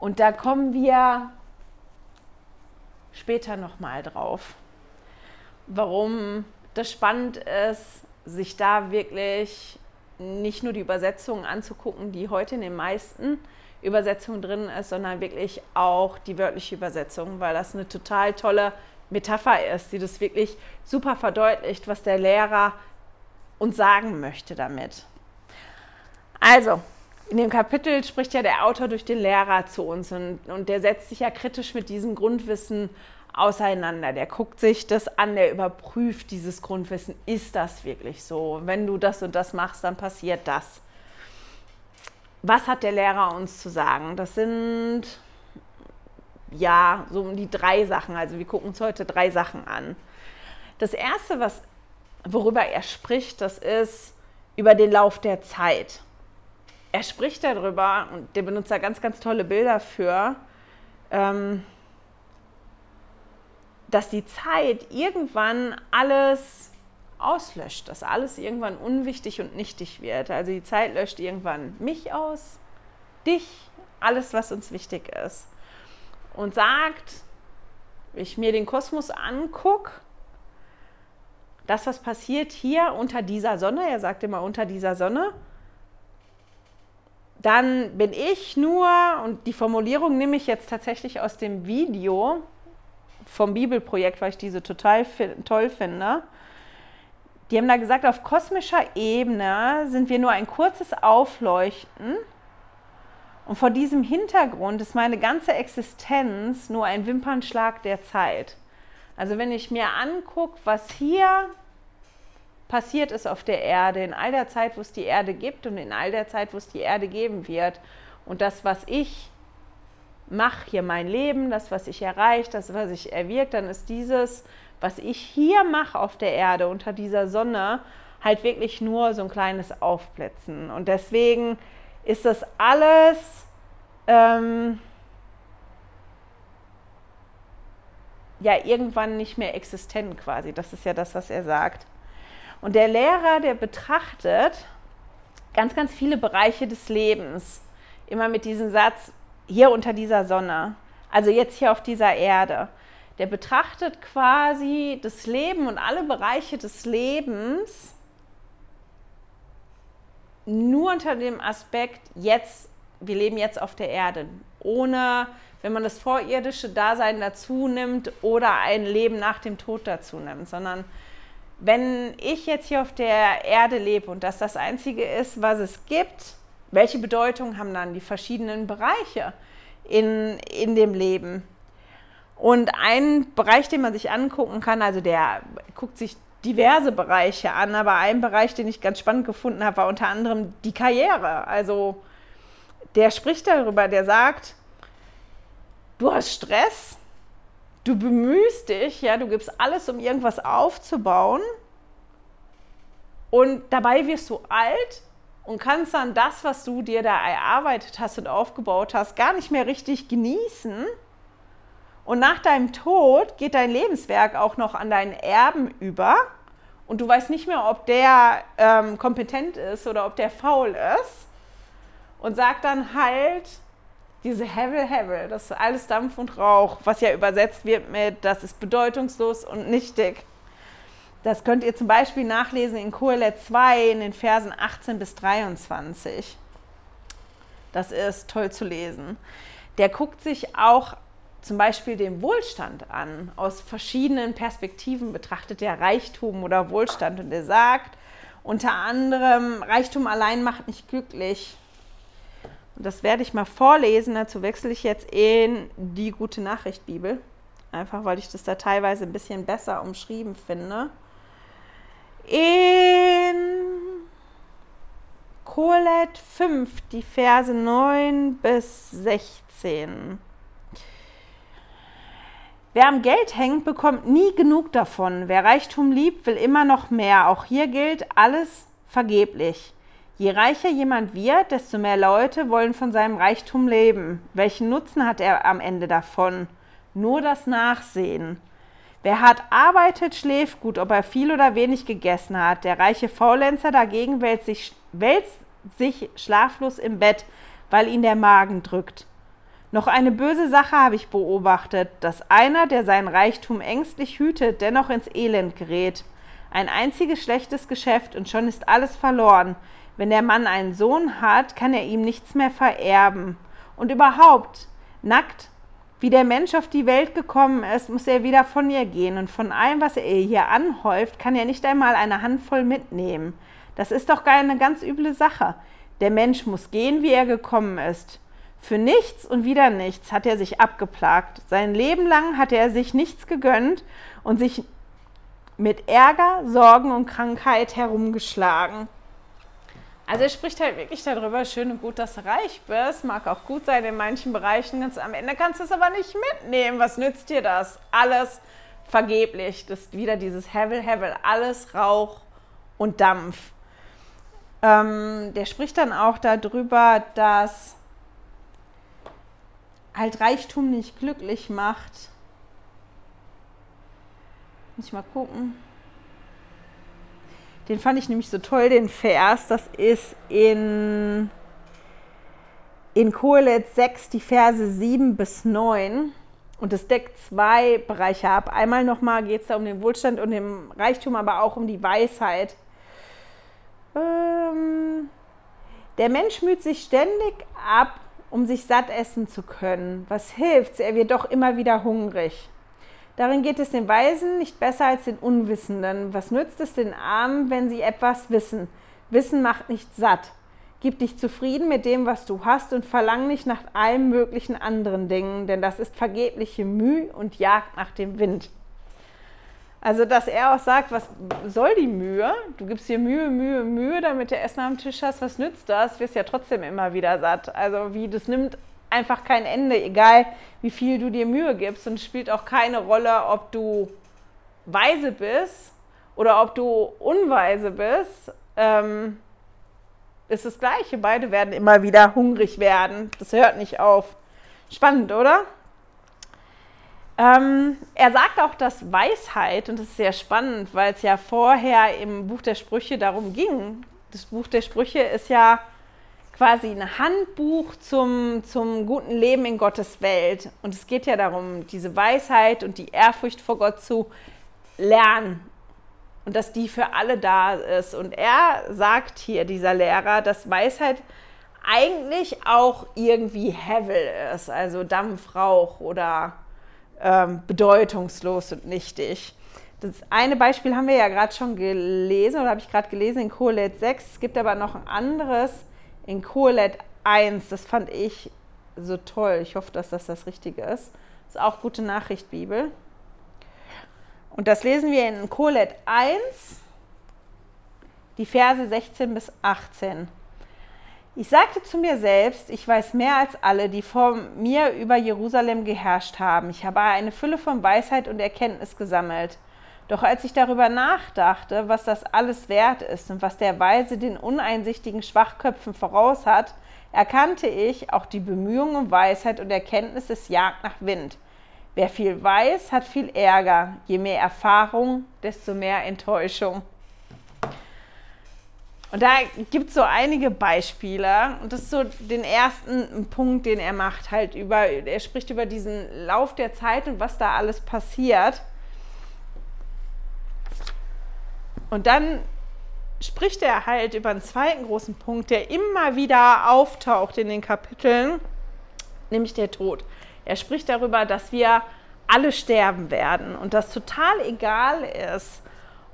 Und da kommen wir später nochmal drauf, warum das spannend ist, sich da wirklich nicht nur die Übersetzungen anzugucken, die heute in den meisten Übersetzung drin ist, sondern wirklich auch die wörtliche Übersetzung, weil das eine total tolle Metapher ist, die das wirklich super verdeutlicht, was der Lehrer uns sagen möchte damit. Also, in dem Kapitel spricht ja der Autor durch den Lehrer zu uns und, und der setzt sich ja kritisch mit diesem Grundwissen auseinander. Der guckt sich das an, der überprüft dieses Grundwissen. Ist das wirklich so? Wenn du das und das machst, dann passiert das. Was hat der Lehrer uns zu sagen? Das sind ja so um die drei Sachen. Also wir gucken uns heute drei Sachen an. Das erste, was, worüber er spricht, das ist über den Lauf der Zeit er spricht darüber und der benutzt da ganz, ganz tolle Bilder für, ähm, dass die Zeit irgendwann alles auslöscht, dass alles irgendwann unwichtig und nichtig wird. Also die Zeit löscht irgendwann mich aus, dich, alles, was uns wichtig ist. Und sagt, ich mir den Kosmos angucke, das, was passiert hier unter dieser Sonne, er sagt immer unter dieser Sonne, dann bin ich nur, und die Formulierung nehme ich jetzt tatsächlich aus dem Video vom Bibelprojekt, weil ich diese total toll finde. Die haben da gesagt, auf kosmischer Ebene sind wir nur ein kurzes Aufleuchten. Und vor diesem Hintergrund ist meine ganze Existenz nur ein Wimpernschlag der Zeit. Also wenn ich mir angucke, was hier passiert ist auf der Erde, in all der Zeit, wo es die Erde gibt und in all der Zeit, wo es die Erde geben wird. Und das, was ich mache, hier mein Leben, das, was ich erreiche, das, was ich erwirkt, dann ist dieses, was ich hier mache auf der Erde unter dieser Sonne, halt wirklich nur so ein kleines Aufblitzen. Und deswegen ist das alles ähm, ja irgendwann nicht mehr existent quasi. Das ist ja das, was er sagt. Und der Lehrer, der betrachtet ganz, ganz viele Bereiche des Lebens, immer mit diesem Satz, hier unter dieser Sonne, also jetzt hier auf dieser Erde. Der betrachtet quasi das Leben und alle Bereiche des Lebens nur unter dem Aspekt, jetzt, wir leben jetzt auf der Erde, ohne, wenn man das vorirdische Dasein dazu nimmt oder ein Leben nach dem Tod dazu nimmt, sondern wenn ich jetzt hier auf der Erde lebe und das das Einzige ist, was es gibt, welche Bedeutung haben dann die verschiedenen Bereiche in, in dem Leben? Und ein Bereich, den man sich angucken kann, also der guckt sich diverse Bereiche an, aber ein Bereich, den ich ganz spannend gefunden habe, war unter anderem die Karriere. Also der spricht darüber, der sagt, du hast Stress, Du bemühst dich, ja, du gibst alles, um irgendwas aufzubauen. Und dabei wirst du alt und kannst dann das, was du dir da erarbeitet hast und aufgebaut hast, gar nicht mehr richtig genießen. Und nach deinem Tod geht dein Lebenswerk auch noch an deinen Erben über. Und du weißt nicht mehr, ob der ähm, kompetent ist oder ob der faul ist. Und sagt dann halt, diese Hevel Hevel, das ist alles Dampf und Rauch, was ja übersetzt wird mit, das ist bedeutungslos und nichtig. Das könnt ihr zum Beispiel nachlesen in Kohelet 2 in den Versen 18 bis 23. Das ist toll zu lesen. Der guckt sich auch zum Beispiel den Wohlstand an. Aus verschiedenen Perspektiven betrachtet er Reichtum oder Wohlstand und er sagt unter anderem, Reichtum allein macht nicht glücklich. Das werde ich mal vorlesen. Dazu wechsle ich jetzt in die Gute Nachricht Bibel. Einfach weil ich das da teilweise ein bisschen besser umschrieben finde. In Kohelet 5, die Verse 9 bis 16. Wer am Geld hängt, bekommt nie genug davon. Wer Reichtum liebt, will immer noch mehr. Auch hier gilt alles vergeblich. Je reicher jemand wird, desto mehr Leute wollen von seinem Reichtum leben. Welchen Nutzen hat er am Ende davon? Nur das Nachsehen. Wer hart arbeitet, schläft gut, ob er viel oder wenig gegessen hat. Der reiche Faulenzer dagegen wälzt sich, wälzt sich schlaflos im Bett, weil ihn der Magen drückt. Noch eine böse Sache habe ich beobachtet, dass einer, der sein Reichtum ängstlich hütet, dennoch ins Elend gerät. Ein einziges schlechtes Geschäft und schon ist alles verloren. Wenn der Mann einen Sohn hat, kann er ihm nichts mehr vererben. Und überhaupt, nackt Wie der Mensch auf die Welt gekommen ist, muss er wieder von ihr gehen. Und von allem, was er hier anhäuft, kann er nicht einmal eine Handvoll mitnehmen. Das ist doch gar eine ganz üble Sache. Der Mensch muss gehen, wie er gekommen ist. Für nichts und wieder nichts hat er sich abgeplagt. Sein Leben lang hat er sich nichts gegönnt und sich mit Ärger, Sorgen und Krankheit herumgeschlagen. Also er spricht halt wirklich darüber, schön und gut, dass du reich bist. Mag auch gut sein in manchen Bereichen. Ganz am Ende kannst du es aber nicht mitnehmen. Was nützt dir das? Alles vergeblich. Das ist wieder dieses Hevel, Hevel. Alles Rauch und Dampf. Ähm, der spricht dann auch darüber, dass halt Reichtum nicht glücklich macht. Muss ich mal gucken. Den fand ich nämlich so toll, den Vers. Das ist in, in Kohelet 6, die Verse 7 bis 9. Und es deckt zwei Bereiche ab. Einmal nochmal geht es da um den Wohlstand und den Reichtum, aber auch um die Weisheit. Ähm, der Mensch müht sich ständig ab, um sich satt essen zu können. Was hilft's? Er wird doch immer wieder hungrig. Darin geht es den Weisen nicht besser als den Unwissenden. Was nützt es den Armen, wenn sie etwas wissen? Wissen macht nicht satt. Gib dich zufrieden mit dem, was du hast und verlang nicht nach allen möglichen anderen Dingen, denn das ist vergebliche Mühe und Jagd nach dem Wind. Also, dass er auch sagt, was soll die Mühe? Du gibst dir Mühe, Mühe, Mühe, damit du Essen am Tisch hast. Was nützt das? Wirst ja trotzdem immer wieder satt. Also, wie das nimmt einfach kein Ende, egal wie viel du dir Mühe gibst. Und es spielt auch keine Rolle, ob du weise bist oder ob du unweise bist. Ähm, ist das Gleiche. Beide werden immer wieder hungrig werden. Das hört nicht auf. Spannend, oder? Ähm, er sagt auch, dass Weisheit, und das ist sehr spannend, weil es ja vorher im Buch der Sprüche darum ging, das Buch der Sprüche ist ja quasi ein Handbuch zum, zum guten Leben in Gottes Welt. Und es geht ja darum, diese Weisheit und die Ehrfurcht vor Gott zu lernen. Und dass die für alle da ist. Und er sagt hier, dieser Lehrer, dass Weisheit eigentlich auch irgendwie Hevel ist, also Dampfrauch oder ähm, bedeutungslos und nichtig. Das eine Beispiel haben wir ja gerade schon gelesen oder habe ich gerade gelesen in Kohelet 6. Es gibt aber noch ein anderes in Kohelet 1. Das fand ich so toll. Ich hoffe, dass das das Richtige ist. Das ist auch gute Nachricht, Bibel. Und das lesen wir in Kohelet 1, die Verse 16 bis 18. Ich sagte zu mir selbst, ich weiß mehr als alle, die vor mir über Jerusalem geherrscht haben. Ich habe eine Fülle von Weisheit und Erkenntnis gesammelt. Doch als ich darüber nachdachte, was das alles wert ist und was der Weise den uneinsichtigen Schwachköpfen voraus hat, erkannte ich, auch die Bemühungen um Weisheit und Erkenntnis ist Jagd nach Wind. Wer viel weiß, hat viel Ärger. Je mehr Erfahrung, desto mehr Enttäuschung. Und da gibt es so einige Beispiele. Und das ist so den ersten Punkt, den er macht, halt über, er spricht über diesen Lauf der Zeit und was da alles passiert. Und dann spricht er halt über einen zweiten großen Punkt, der immer wieder auftaucht in den Kapiteln, nämlich der Tod. Er spricht darüber, dass wir alle sterben werden und dass total egal ist,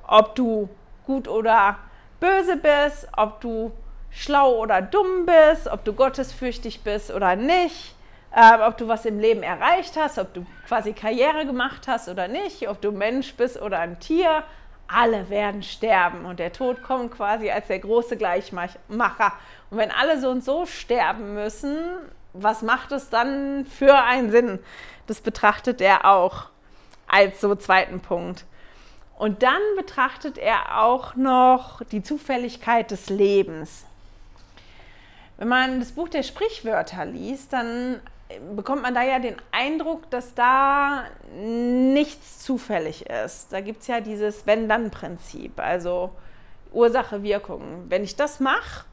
ob du gut oder böse bist, ob du schlau oder dumm bist, ob du gottesfürchtig bist oder nicht, äh, ob du was im Leben erreicht hast, ob du quasi Karriere gemacht hast oder nicht, ob du Mensch bist oder ein Tier. Alle werden sterben und der Tod kommt quasi als der große Gleichmacher. Und wenn alle so und so sterben müssen, was macht es dann für einen Sinn? Das betrachtet er auch als so zweiten Punkt. Und dann betrachtet er auch noch die Zufälligkeit des Lebens. Wenn man das Buch der Sprichwörter liest, dann bekommt man da ja den Eindruck, dass da nichts zufällig ist. Da gibt es ja dieses Wenn-Dann-Prinzip, also Ursache, Wirkung. Wenn ich das mache,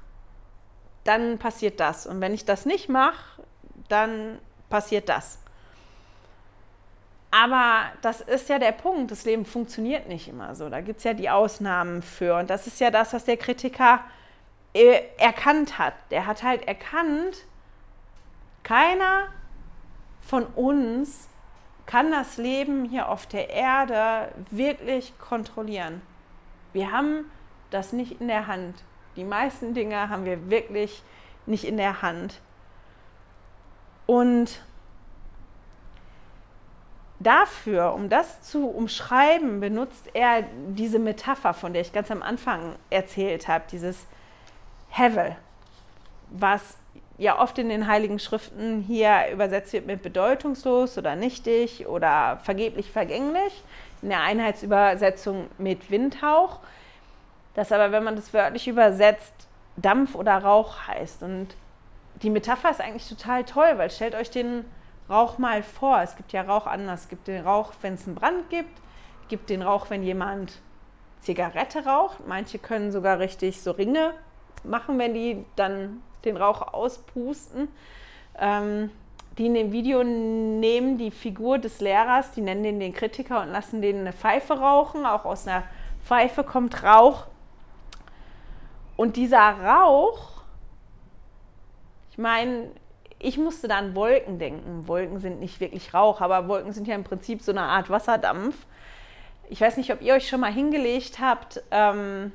dann passiert das. Und wenn ich das nicht mache, dann passiert das. Aber das ist ja der Punkt. Das Leben funktioniert nicht immer so. Da gibt es ja die Ausnahmen für. Und das ist ja das, was der Kritiker äh, erkannt hat. Der hat halt erkannt, keiner von uns kann das Leben hier auf der Erde wirklich kontrollieren. Wir haben das nicht in der Hand. Die meisten Dinge haben wir wirklich nicht in der Hand. Und dafür, um das zu umschreiben, benutzt er diese Metapher, von der ich ganz am Anfang erzählt habe, dieses Hevel, was ja oft in den Heiligen Schriften hier übersetzt wird mit bedeutungslos oder nichtig oder vergeblich vergänglich, in der Einheitsübersetzung mit Windhauch, das aber, wenn man das wörtlich übersetzt, Dampf oder Rauch heißt. Und die Metapher ist eigentlich total toll, weil stellt euch den Rauch mal vor. Es gibt ja Rauch anders. Es gibt den Rauch, wenn es einen Brand gibt, es gibt den Rauch, wenn jemand Zigarette raucht. Manche können sogar richtig so Ringe machen, wenn die dann den Rauch auspusten. Ähm, die in dem Video nehmen die Figur des Lehrers, die nennen den den Kritiker und lassen den eine Pfeife rauchen. Auch aus einer Pfeife kommt Rauch. Und dieser Rauch, ich meine, ich musste da an Wolken denken. Wolken sind nicht wirklich Rauch, aber Wolken sind ja im Prinzip so eine Art Wasserdampf. Ich weiß nicht, ob ihr euch schon mal hingelegt habt ähm,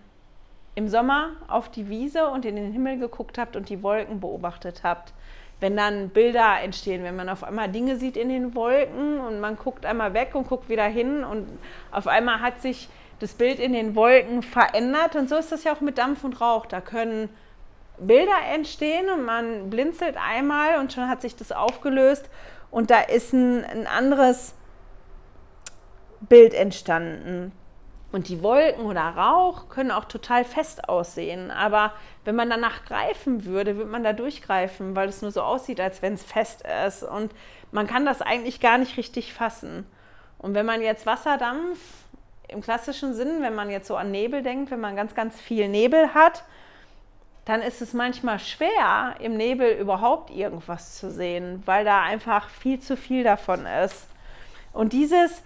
im Sommer auf die Wiese und in den Himmel geguckt habt und die Wolken beobachtet habt. Wenn dann Bilder entstehen, wenn man auf einmal Dinge sieht in den Wolken und man guckt einmal weg und guckt wieder hin und auf einmal hat sich das Bild in den Wolken verändert. Und so ist das ja auch mit Dampf und Rauch. Da können Bilder entstehen und man blinzelt einmal und schon hat sich das aufgelöst und da ist ein, ein anderes Bild entstanden. Und die Wolken oder Rauch können auch total fest aussehen. Aber wenn man danach greifen würde, würde man da durchgreifen, weil es nur so aussieht, als wenn es fest ist. Und man kann das eigentlich gar nicht richtig fassen. Und wenn man jetzt Wasserdampf im klassischen Sinn, wenn man jetzt so an Nebel denkt, wenn man ganz, ganz viel Nebel hat, dann ist es manchmal schwer, im Nebel überhaupt irgendwas zu sehen, weil da einfach viel zu viel davon ist. Und dieses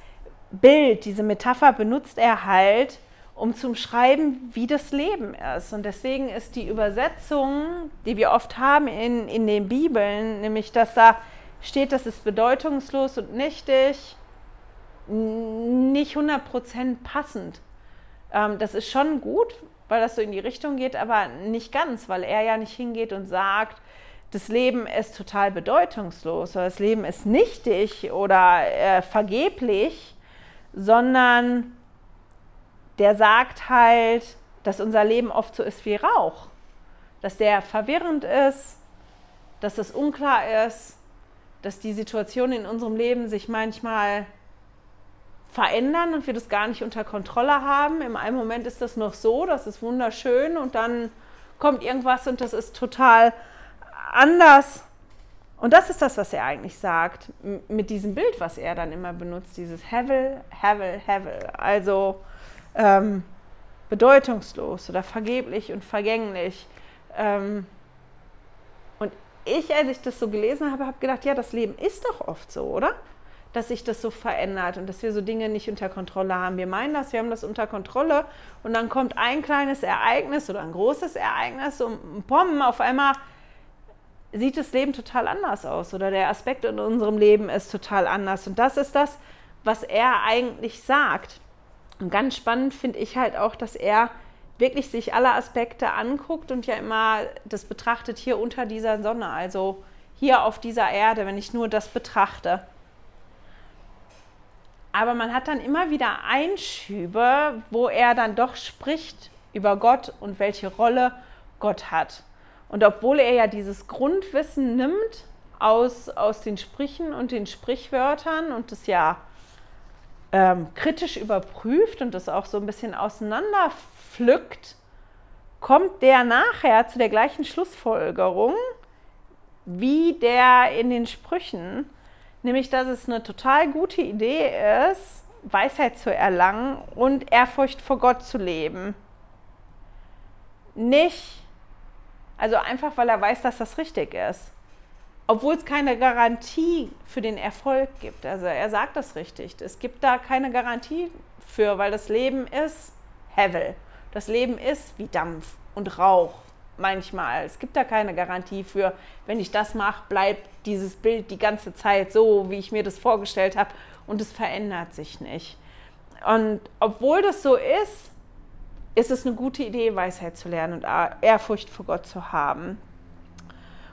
Bild, diese Metapher benutzt er halt, um zu schreiben, wie das Leben ist. Und deswegen ist die Übersetzung, die wir oft haben in, in den Bibeln, nämlich dass da steht, das ist bedeutungslos und nichtig, nicht 100% passend. Ähm, das ist schon gut, weil das so in die Richtung geht, aber nicht ganz, weil er ja nicht hingeht und sagt, das Leben ist total bedeutungslos oder das Leben ist nichtig oder äh, vergeblich, sondern der sagt halt, dass unser Leben oft so ist wie Rauch, dass der verwirrend ist, dass es unklar ist, dass die Situation in unserem Leben sich manchmal verändern und wir das gar nicht unter Kontrolle haben. Im einen Moment ist das noch so, das ist wunderschön und dann kommt irgendwas und das ist total anders. Und das ist das, was er eigentlich sagt, mit diesem Bild, was er dann immer benutzt, dieses Hevel, Hevel, Hevel. Also ähm, bedeutungslos oder vergeblich und vergänglich. Ähm, und ich, als ich das so gelesen habe, habe gedacht, ja, das Leben ist doch oft so, oder? dass sich das so verändert und dass wir so Dinge nicht unter Kontrolle haben. Wir meinen das, wir haben das unter Kontrolle und dann kommt ein kleines Ereignis oder ein großes Ereignis und pom, auf einmal sieht das Leben total anders aus oder der Aspekt in unserem Leben ist total anders. Und das ist das, was er eigentlich sagt. Und ganz spannend finde ich halt auch, dass er wirklich sich alle Aspekte anguckt und ja immer das betrachtet hier unter dieser Sonne, also hier auf dieser Erde, wenn ich nur das betrachte. Aber man hat dann immer wieder Einschübe, wo er dann doch spricht über Gott und welche Rolle Gott hat. Und obwohl er ja dieses Grundwissen nimmt aus, aus den Sprüchen und den Sprichwörtern und das ja ähm, kritisch überprüft und das auch so ein bisschen auseinanderpflückt, kommt der nachher zu der gleichen Schlussfolgerung wie der in den Sprüchen nämlich dass es eine total gute Idee ist, Weisheit zu erlangen und Ehrfurcht vor Gott zu leben. Nicht, also einfach weil er weiß, dass das richtig ist. Obwohl es keine Garantie für den Erfolg gibt. Also er sagt das richtig. Es gibt da keine Garantie für, weil das Leben ist Hevel. Das Leben ist wie Dampf und Rauch manchmal. Es gibt da keine Garantie für, wenn ich das mache, bleibt dieses Bild die ganze Zeit so, wie ich mir das vorgestellt habe und es verändert sich nicht. Und obwohl das so ist, ist es eine gute Idee, Weisheit zu lernen und Ehrfurcht vor Gott zu haben.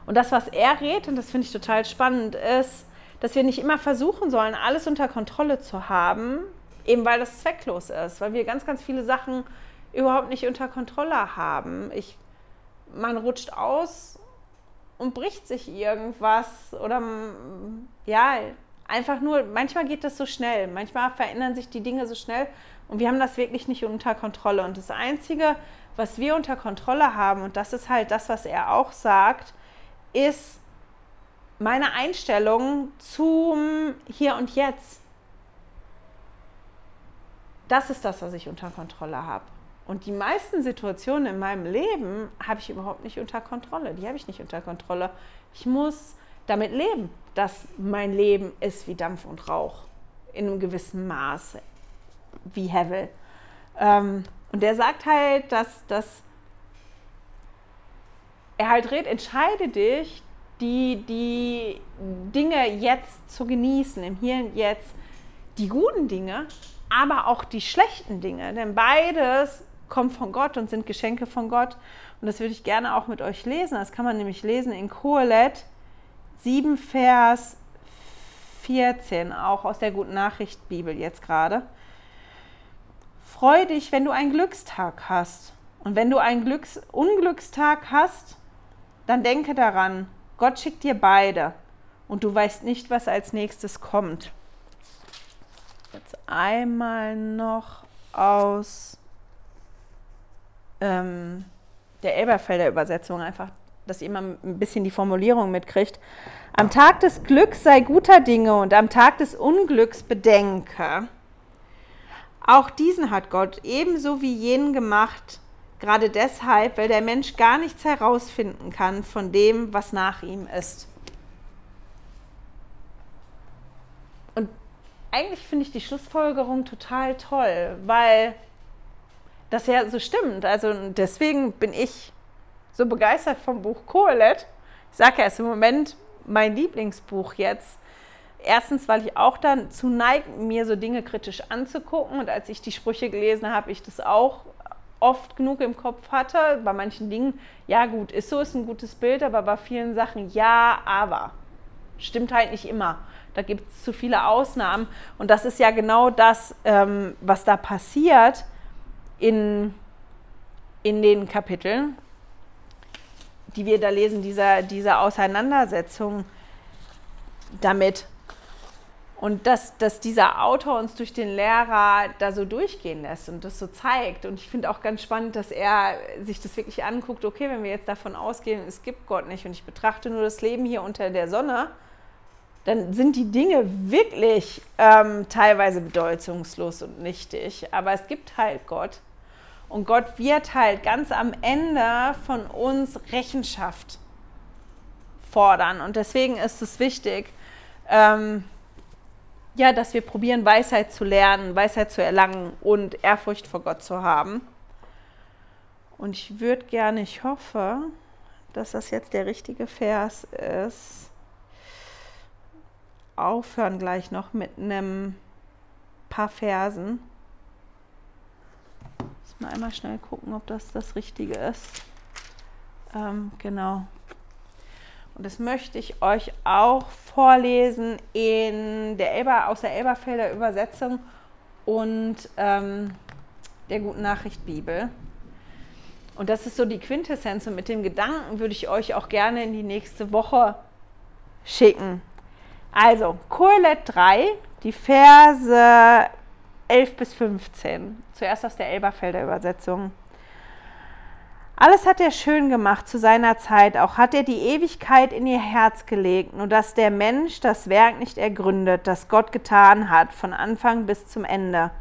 Und das, was er rät, und das finde ich total spannend, ist, dass wir nicht immer versuchen sollen, alles unter Kontrolle zu haben, eben weil das zwecklos ist, weil wir ganz, ganz viele Sachen überhaupt nicht unter Kontrolle haben. Ich, man rutscht aus und bricht sich irgendwas oder ja, einfach nur, manchmal geht das so schnell, manchmal verändern sich die Dinge so schnell und wir haben das wirklich nicht unter Kontrolle. Und das Einzige, was wir unter Kontrolle haben, und das ist halt das, was er auch sagt, ist meine Einstellung zum Hier und Jetzt. Das ist das, was ich unter Kontrolle habe. Und die meisten Situationen in meinem Leben habe ich überhaupt nicht unter Kontrolle. Die habe ich nicht unter Kontrolle. Ich muss damit leben, dass mein Leben ist wie Dampf und Rauch in einem gewissen Maß, wie Hevel. Ähm, und der sagt halt, dass, dass er halt redet, entscheide dich, die, die Dinge jetzt zu genießen, im Hier und Jetzt, die guten Dinge, aber auch die schlechten Dinge. Denn beides kommt von Gott und sind Geschenke von Gott. Und das würde ich gerne auch mit euch lesen. Das kann man nämlich lesen in Kohelet 7, Vers 14, auch aus der Guten Nachricht Bibel jetzt gerade. Freu dich, wenn du einen Glückstag hast. Und wenn du einen Glücks Unglückstag hast, dann denke daran, Gott schickt dir beide und du weißt nicht, was als nächstes kommt. Jetzt einmal noch aus ähm, der Elberfelder Übersetzung, einfach, dass ihr mal ein bisschen die Formulierung mitkriegt. Am Tag des Glücks sei guter Dinge und am Tag des Unglücks bedenke. Auch diesen hat Gott ebenso wie jenen gemacht, gerade deshalb, weil der Mensch gar nichts herausfinden kann von dem, was nach ihm ist. Und eigentlich finde ich die Schlussfolgerung total toll, weil das ja so stimmt. Also deswegen bin ich so begeistert vom Buch Kohelet. Ich sage ja, es ist im Moment mein Lieblingsbuch jetzt. Erstens, weil ich auch dann zu neige, mir so Dinge kritisch anzugucken. Und als ich die Sprüche gelesen habe, ich das auch oft genug im Kopf hatte. Bei manchen Dingen, ja gut, ist so, ist ein gutes Bild, aber bei vielen Sachen, ja, aber. Stimmt halt nicht immer. Da gibt es zu viele Ausnahmen. Und das ist ja genau das, ähm, was da passiert in, in den Kapiteln, die wir da lesen, dieser, dieser Auseinandersetzung damit. Und dass, dass dieser Autor uns durch den Lehrer da so durchgehen lässt und das so zeigt. Und ich finde auch ganz spannend, dass er sich das wirklich anguckt, okay, wenn wir jetzt davon ausgehen, es gibt Gott nicht und ich betrachte nur das Leben hier unter der Sonne, dann sind die Dinge wirklich ähm, teilweise bedeutungslos und nichtig. Aber es gibt halt Gott. Und Gott wird halt ganz am Ende von uns Rechenschaft fordern. Und deswegen ist es wichtig, ähm, ja, dass wir probieren, Weisheit zu lernen, Weisheit zu erlangen und Ehrfurcht vor Gott zu haben. Und ich würde gerne, ich hoffe, dass das jetzt der richtige Vers ist. Aufhören gleich noch mit einem paar Versen mal einmal schnell gucken, ob das das Richtige ist. Ähm, genau. Und das möchte ich euch auch vorlesen in der Elber, aus der Elberfelder Übersetzung und ähm, der Guten Nachricht Bibel. Und das ist so die Quintessenz. Und mit dem Gedanken würde ich euch auch gerne in die nächste Woche schicken. Also, Kohelet 3, die Verse 11 bis 15. Zuerst aus der Elberfelder Übersetzung. Alles hat er schön gemacht zu seiner Zeit, auch hat er die Ewigkeit in ihr Herz gelegt, nur dass der Mensch das Werk nicht ergründet, das Gott getan hat, von Anfang bis zum Ende.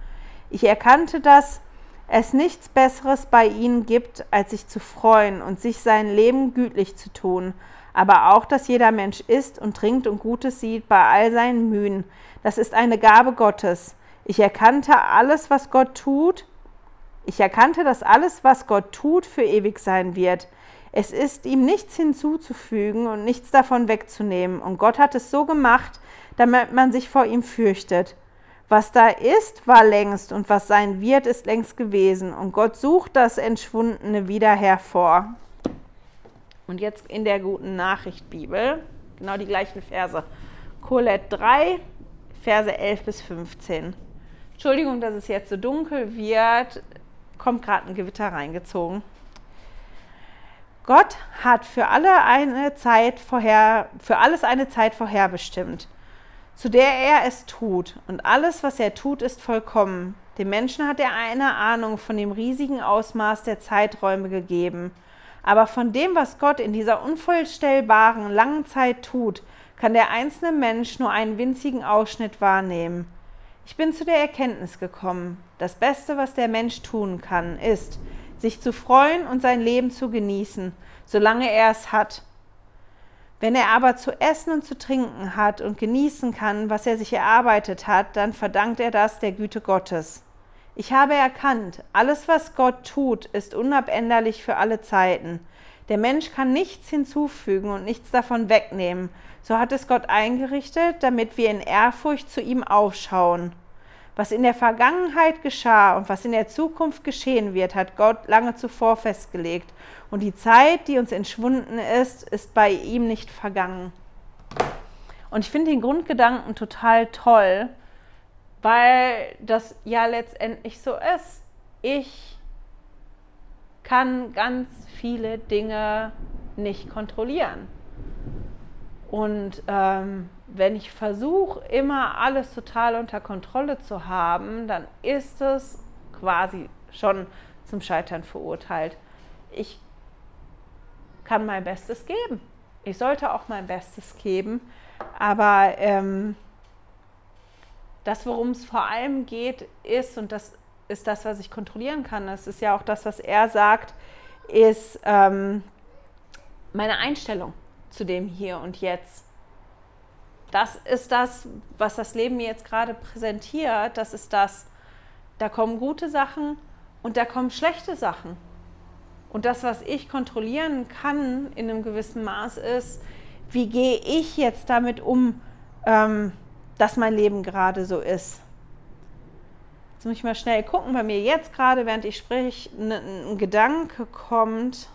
Ich erkannte, dass es nichts Besseres bei ihnen gibt, als sich zu freuen und sich sein Leben gütlich zu tun, aber auch, dass jeder Mensch isst und trinkt und Gutes sieht bei all seinen Mühen. Das ist eine Gabe Gottes. Ich erkannte alles, was Gott tut. Ich erkannte, dass alles, was Gott tut, für ewig sein wird. Es ist ihm nichts hinzuzufügen und nichts davon wegzunehmen. Und Gott hat es so gemacht, damit man sich vor ihm fürchtet. Was da ist, war längst, und was sein wird, ist längst gewesen. Und Gott sucht das Entschwundene wieder hervor. Und jetzt in der guten Nachricht Bibel, genau die gleichen Verse. Colette 3, Verse 11 bis 15. Entschuldigung, dass es jetzt so dunkel wird, kommt gerade ein Gewitter reingezogen. Gott hat für alle eine Zeit vorher, für alles eine Zeit vorherbestimmt, zu der er es tut. Und alles, was er tut, ist vollkommen. Dem Menschen hat er eine Ahnung von dem riesigen Ausmaß der Zeiträume gegeben. Aber von dem, was Gott in dieser unvollstellbaren langen Zeit tut, kann der einzelne Mensch nur einen winzigen Ausschnitt wahrnehmen. Ich bin zu der Erkenntnis gekommen, das Beste, was der Mensch tun kann, ist, sich zu freuen und sein Leben zu genießen, solange er es hat. Wenn er aber zu essen und zu trinken hat und genießen kann, was er sich erarbeitet hat, dann verdankt er das der Güte Gottes. Ich habe erkannt, alles, was Gott tut, ist unabänderlich für alle Zeiten. Der Mensch kann nichts hinzufügen und nichts davon wegnehmen. So hat es Gott eingerichtet, damit wir in Ehrfurcht zu ihm aufschauen. Was in der Vergangenheit geschah und was in der Zukunft geschehen wird, hat Gott lange zuvor festgelegt. Und die Zeit, die uns entschwunden ist, ist bei ihm nicht vergangen. Und ich finde den Grundgedanken total toll, weil das ja letztendlich so ist. Ich kann ganz viele Dinge nicht kontrollieren. Und ähm, wenn ich versuche, immer alles total unter Kontrolle zu haben, dann ist es quasi schon zum Scheitern verurteilt. Ich kann mein Bestes geben. Ich sollte auch mein Bestes geben. Aber ähm, das, worum es vor allem geht, ist, und das ist das, was ich kontrollieren kann, das ist ja auch das, was er sagt, ist ähm, meine Einstellung zu dem Hier und Jetzt das ist das, was das Leben mir jetzt gerade präsentiert. Das ist das, da kommen gute Sachen und da kommen schlechte Sachen. Und das, was ich kontrollieren kann in einem gewissen Maß, ist, wie gehe ich jetzt damit um, ähm, dass mein Leben gerade so ist. Jetzt muss ich mal schnell gucken, bei mir jetzt gerade, während ich spreche, ein Gedanke kommt.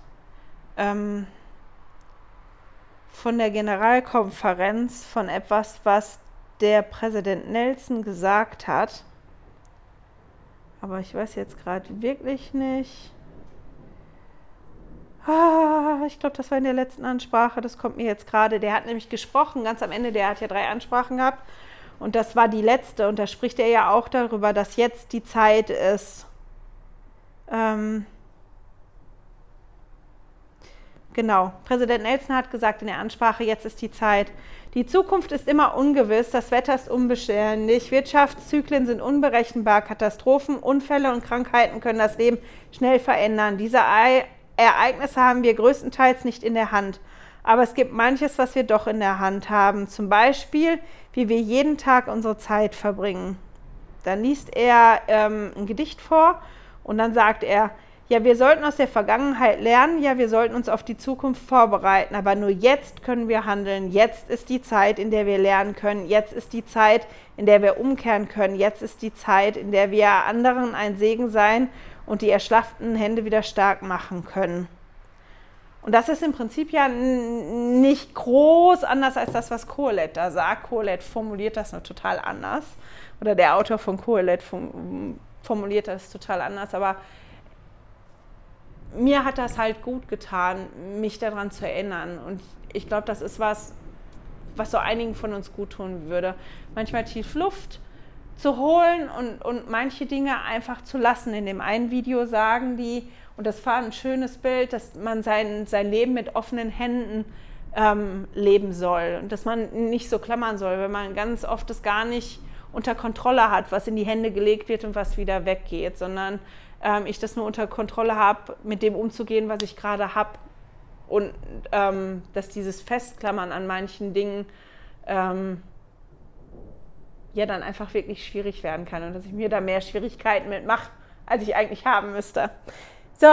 Ähm, von der Generalkonferenz von etwas, was der Präsident Nelson gesagt hat. Aber ich weiß jetzt gerade wirklich nicht. Ah, ich glaube, das war in der letzten Ansprache. Das kommt mir jetzt gerade. Der hat nämlich gesprochen, ganz am Ende. Der hat ja drei Ansprachen gehabt. Und das war die letzte. Und da spricht er ja auch darüber, dass jetzt die Zeit ist. Ähm, Genau. Präsident Nelson hat gesagt in der Ansprache, jetzt ist die Zeit. Die Zukunft ist immer ungewiss, das Wetter ist unbeständig, Wirtschaftszyklen sind unberechenbar, Katastrophen, Unfälle und Krankheiten können das Leben schnell verändern. Diese Ereignisse haben wir größtenteils nicht in der Hand. Aber es gibt manches, was wir doch in der Hand haben. Zum Beispiel, wie wir jeden Tag unsere Zeit verbringen. Dann liest er ähm, ein Gedicht vor und dann sagt er, ja, wir sollten aus der Vergangenheit lernen, ja, wir sollten uns auf die Zukunft vorbereiten, aber nur jetzt können wir handeln. Jetzt ist die Zeit, in der wir lernen können. Jetzt ist die Zeit, in der wir umkehren können. Jetzt ist die Zeit, in der wir anderen ein Segen sein und die erschlafften Hände wieder stark machen können. Und das ist im Prinzip ja nicht groß anders als das, was Kohelet da sagt. Kohelet formuliert das nur total anders. Oder der Autor von Kohelet formuliert das total anders. Aber mir hat das halt gut getan, mich daran zu erinnern. Und ich glaube, das ist was, was so einigen von uns gut tun würde. Manchmal tief Luft zu holen und, und manche Dinge einfach zu lassen. In dem einen Video sagen die, und das war ein schönes Bild, dass man sein, sein Leben mit offenen Händen ähm, leben soll und dass man nicht so klammern soll, weil man ganz oft das gar nicht unter Kontrolle hat, was in die Hände gelegt wird und was wieder weggeht, sondern ähm, ich das nur unter Kontrolle habe, mit dem umzugehen, was ich gerade habe. Und ähm, dass dieses Festklammern an manchen Dingen ähm, ja dann einfach wirklich schwierig werden kann und dass ich mir da mehr Schwierigkeiten mitmache, als ich eigentlich haben müsste. So,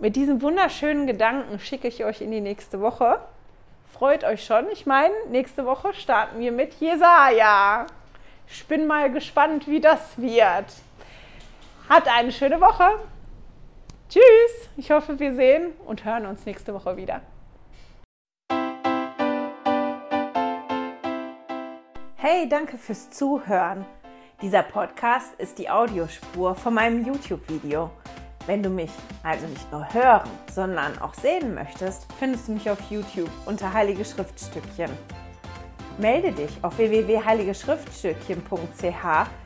mit diesen wunderschönen Gedanken schicke ich euch in die nächste Woche. Freut euch schon. Ich meine, nächste Woche starten wir mit Jesaja. Ich bin mal gespannt, wie das wird. Hat eine schöne Woche. Tschüss. Ich hoffe, wir sehen und hören uns nächste Woche wieder. Hey, danke fürs Zuhören. Dieser Podcast ist die Audiospur von meinem YouTube-Video. Wenn du mich also nicht nur hören, sondern auch sehen möchtest, findest du mich auf YouTube unter Heilige Schriftstückchen. Melde dich auf www.heiligeschriftstückchen.ch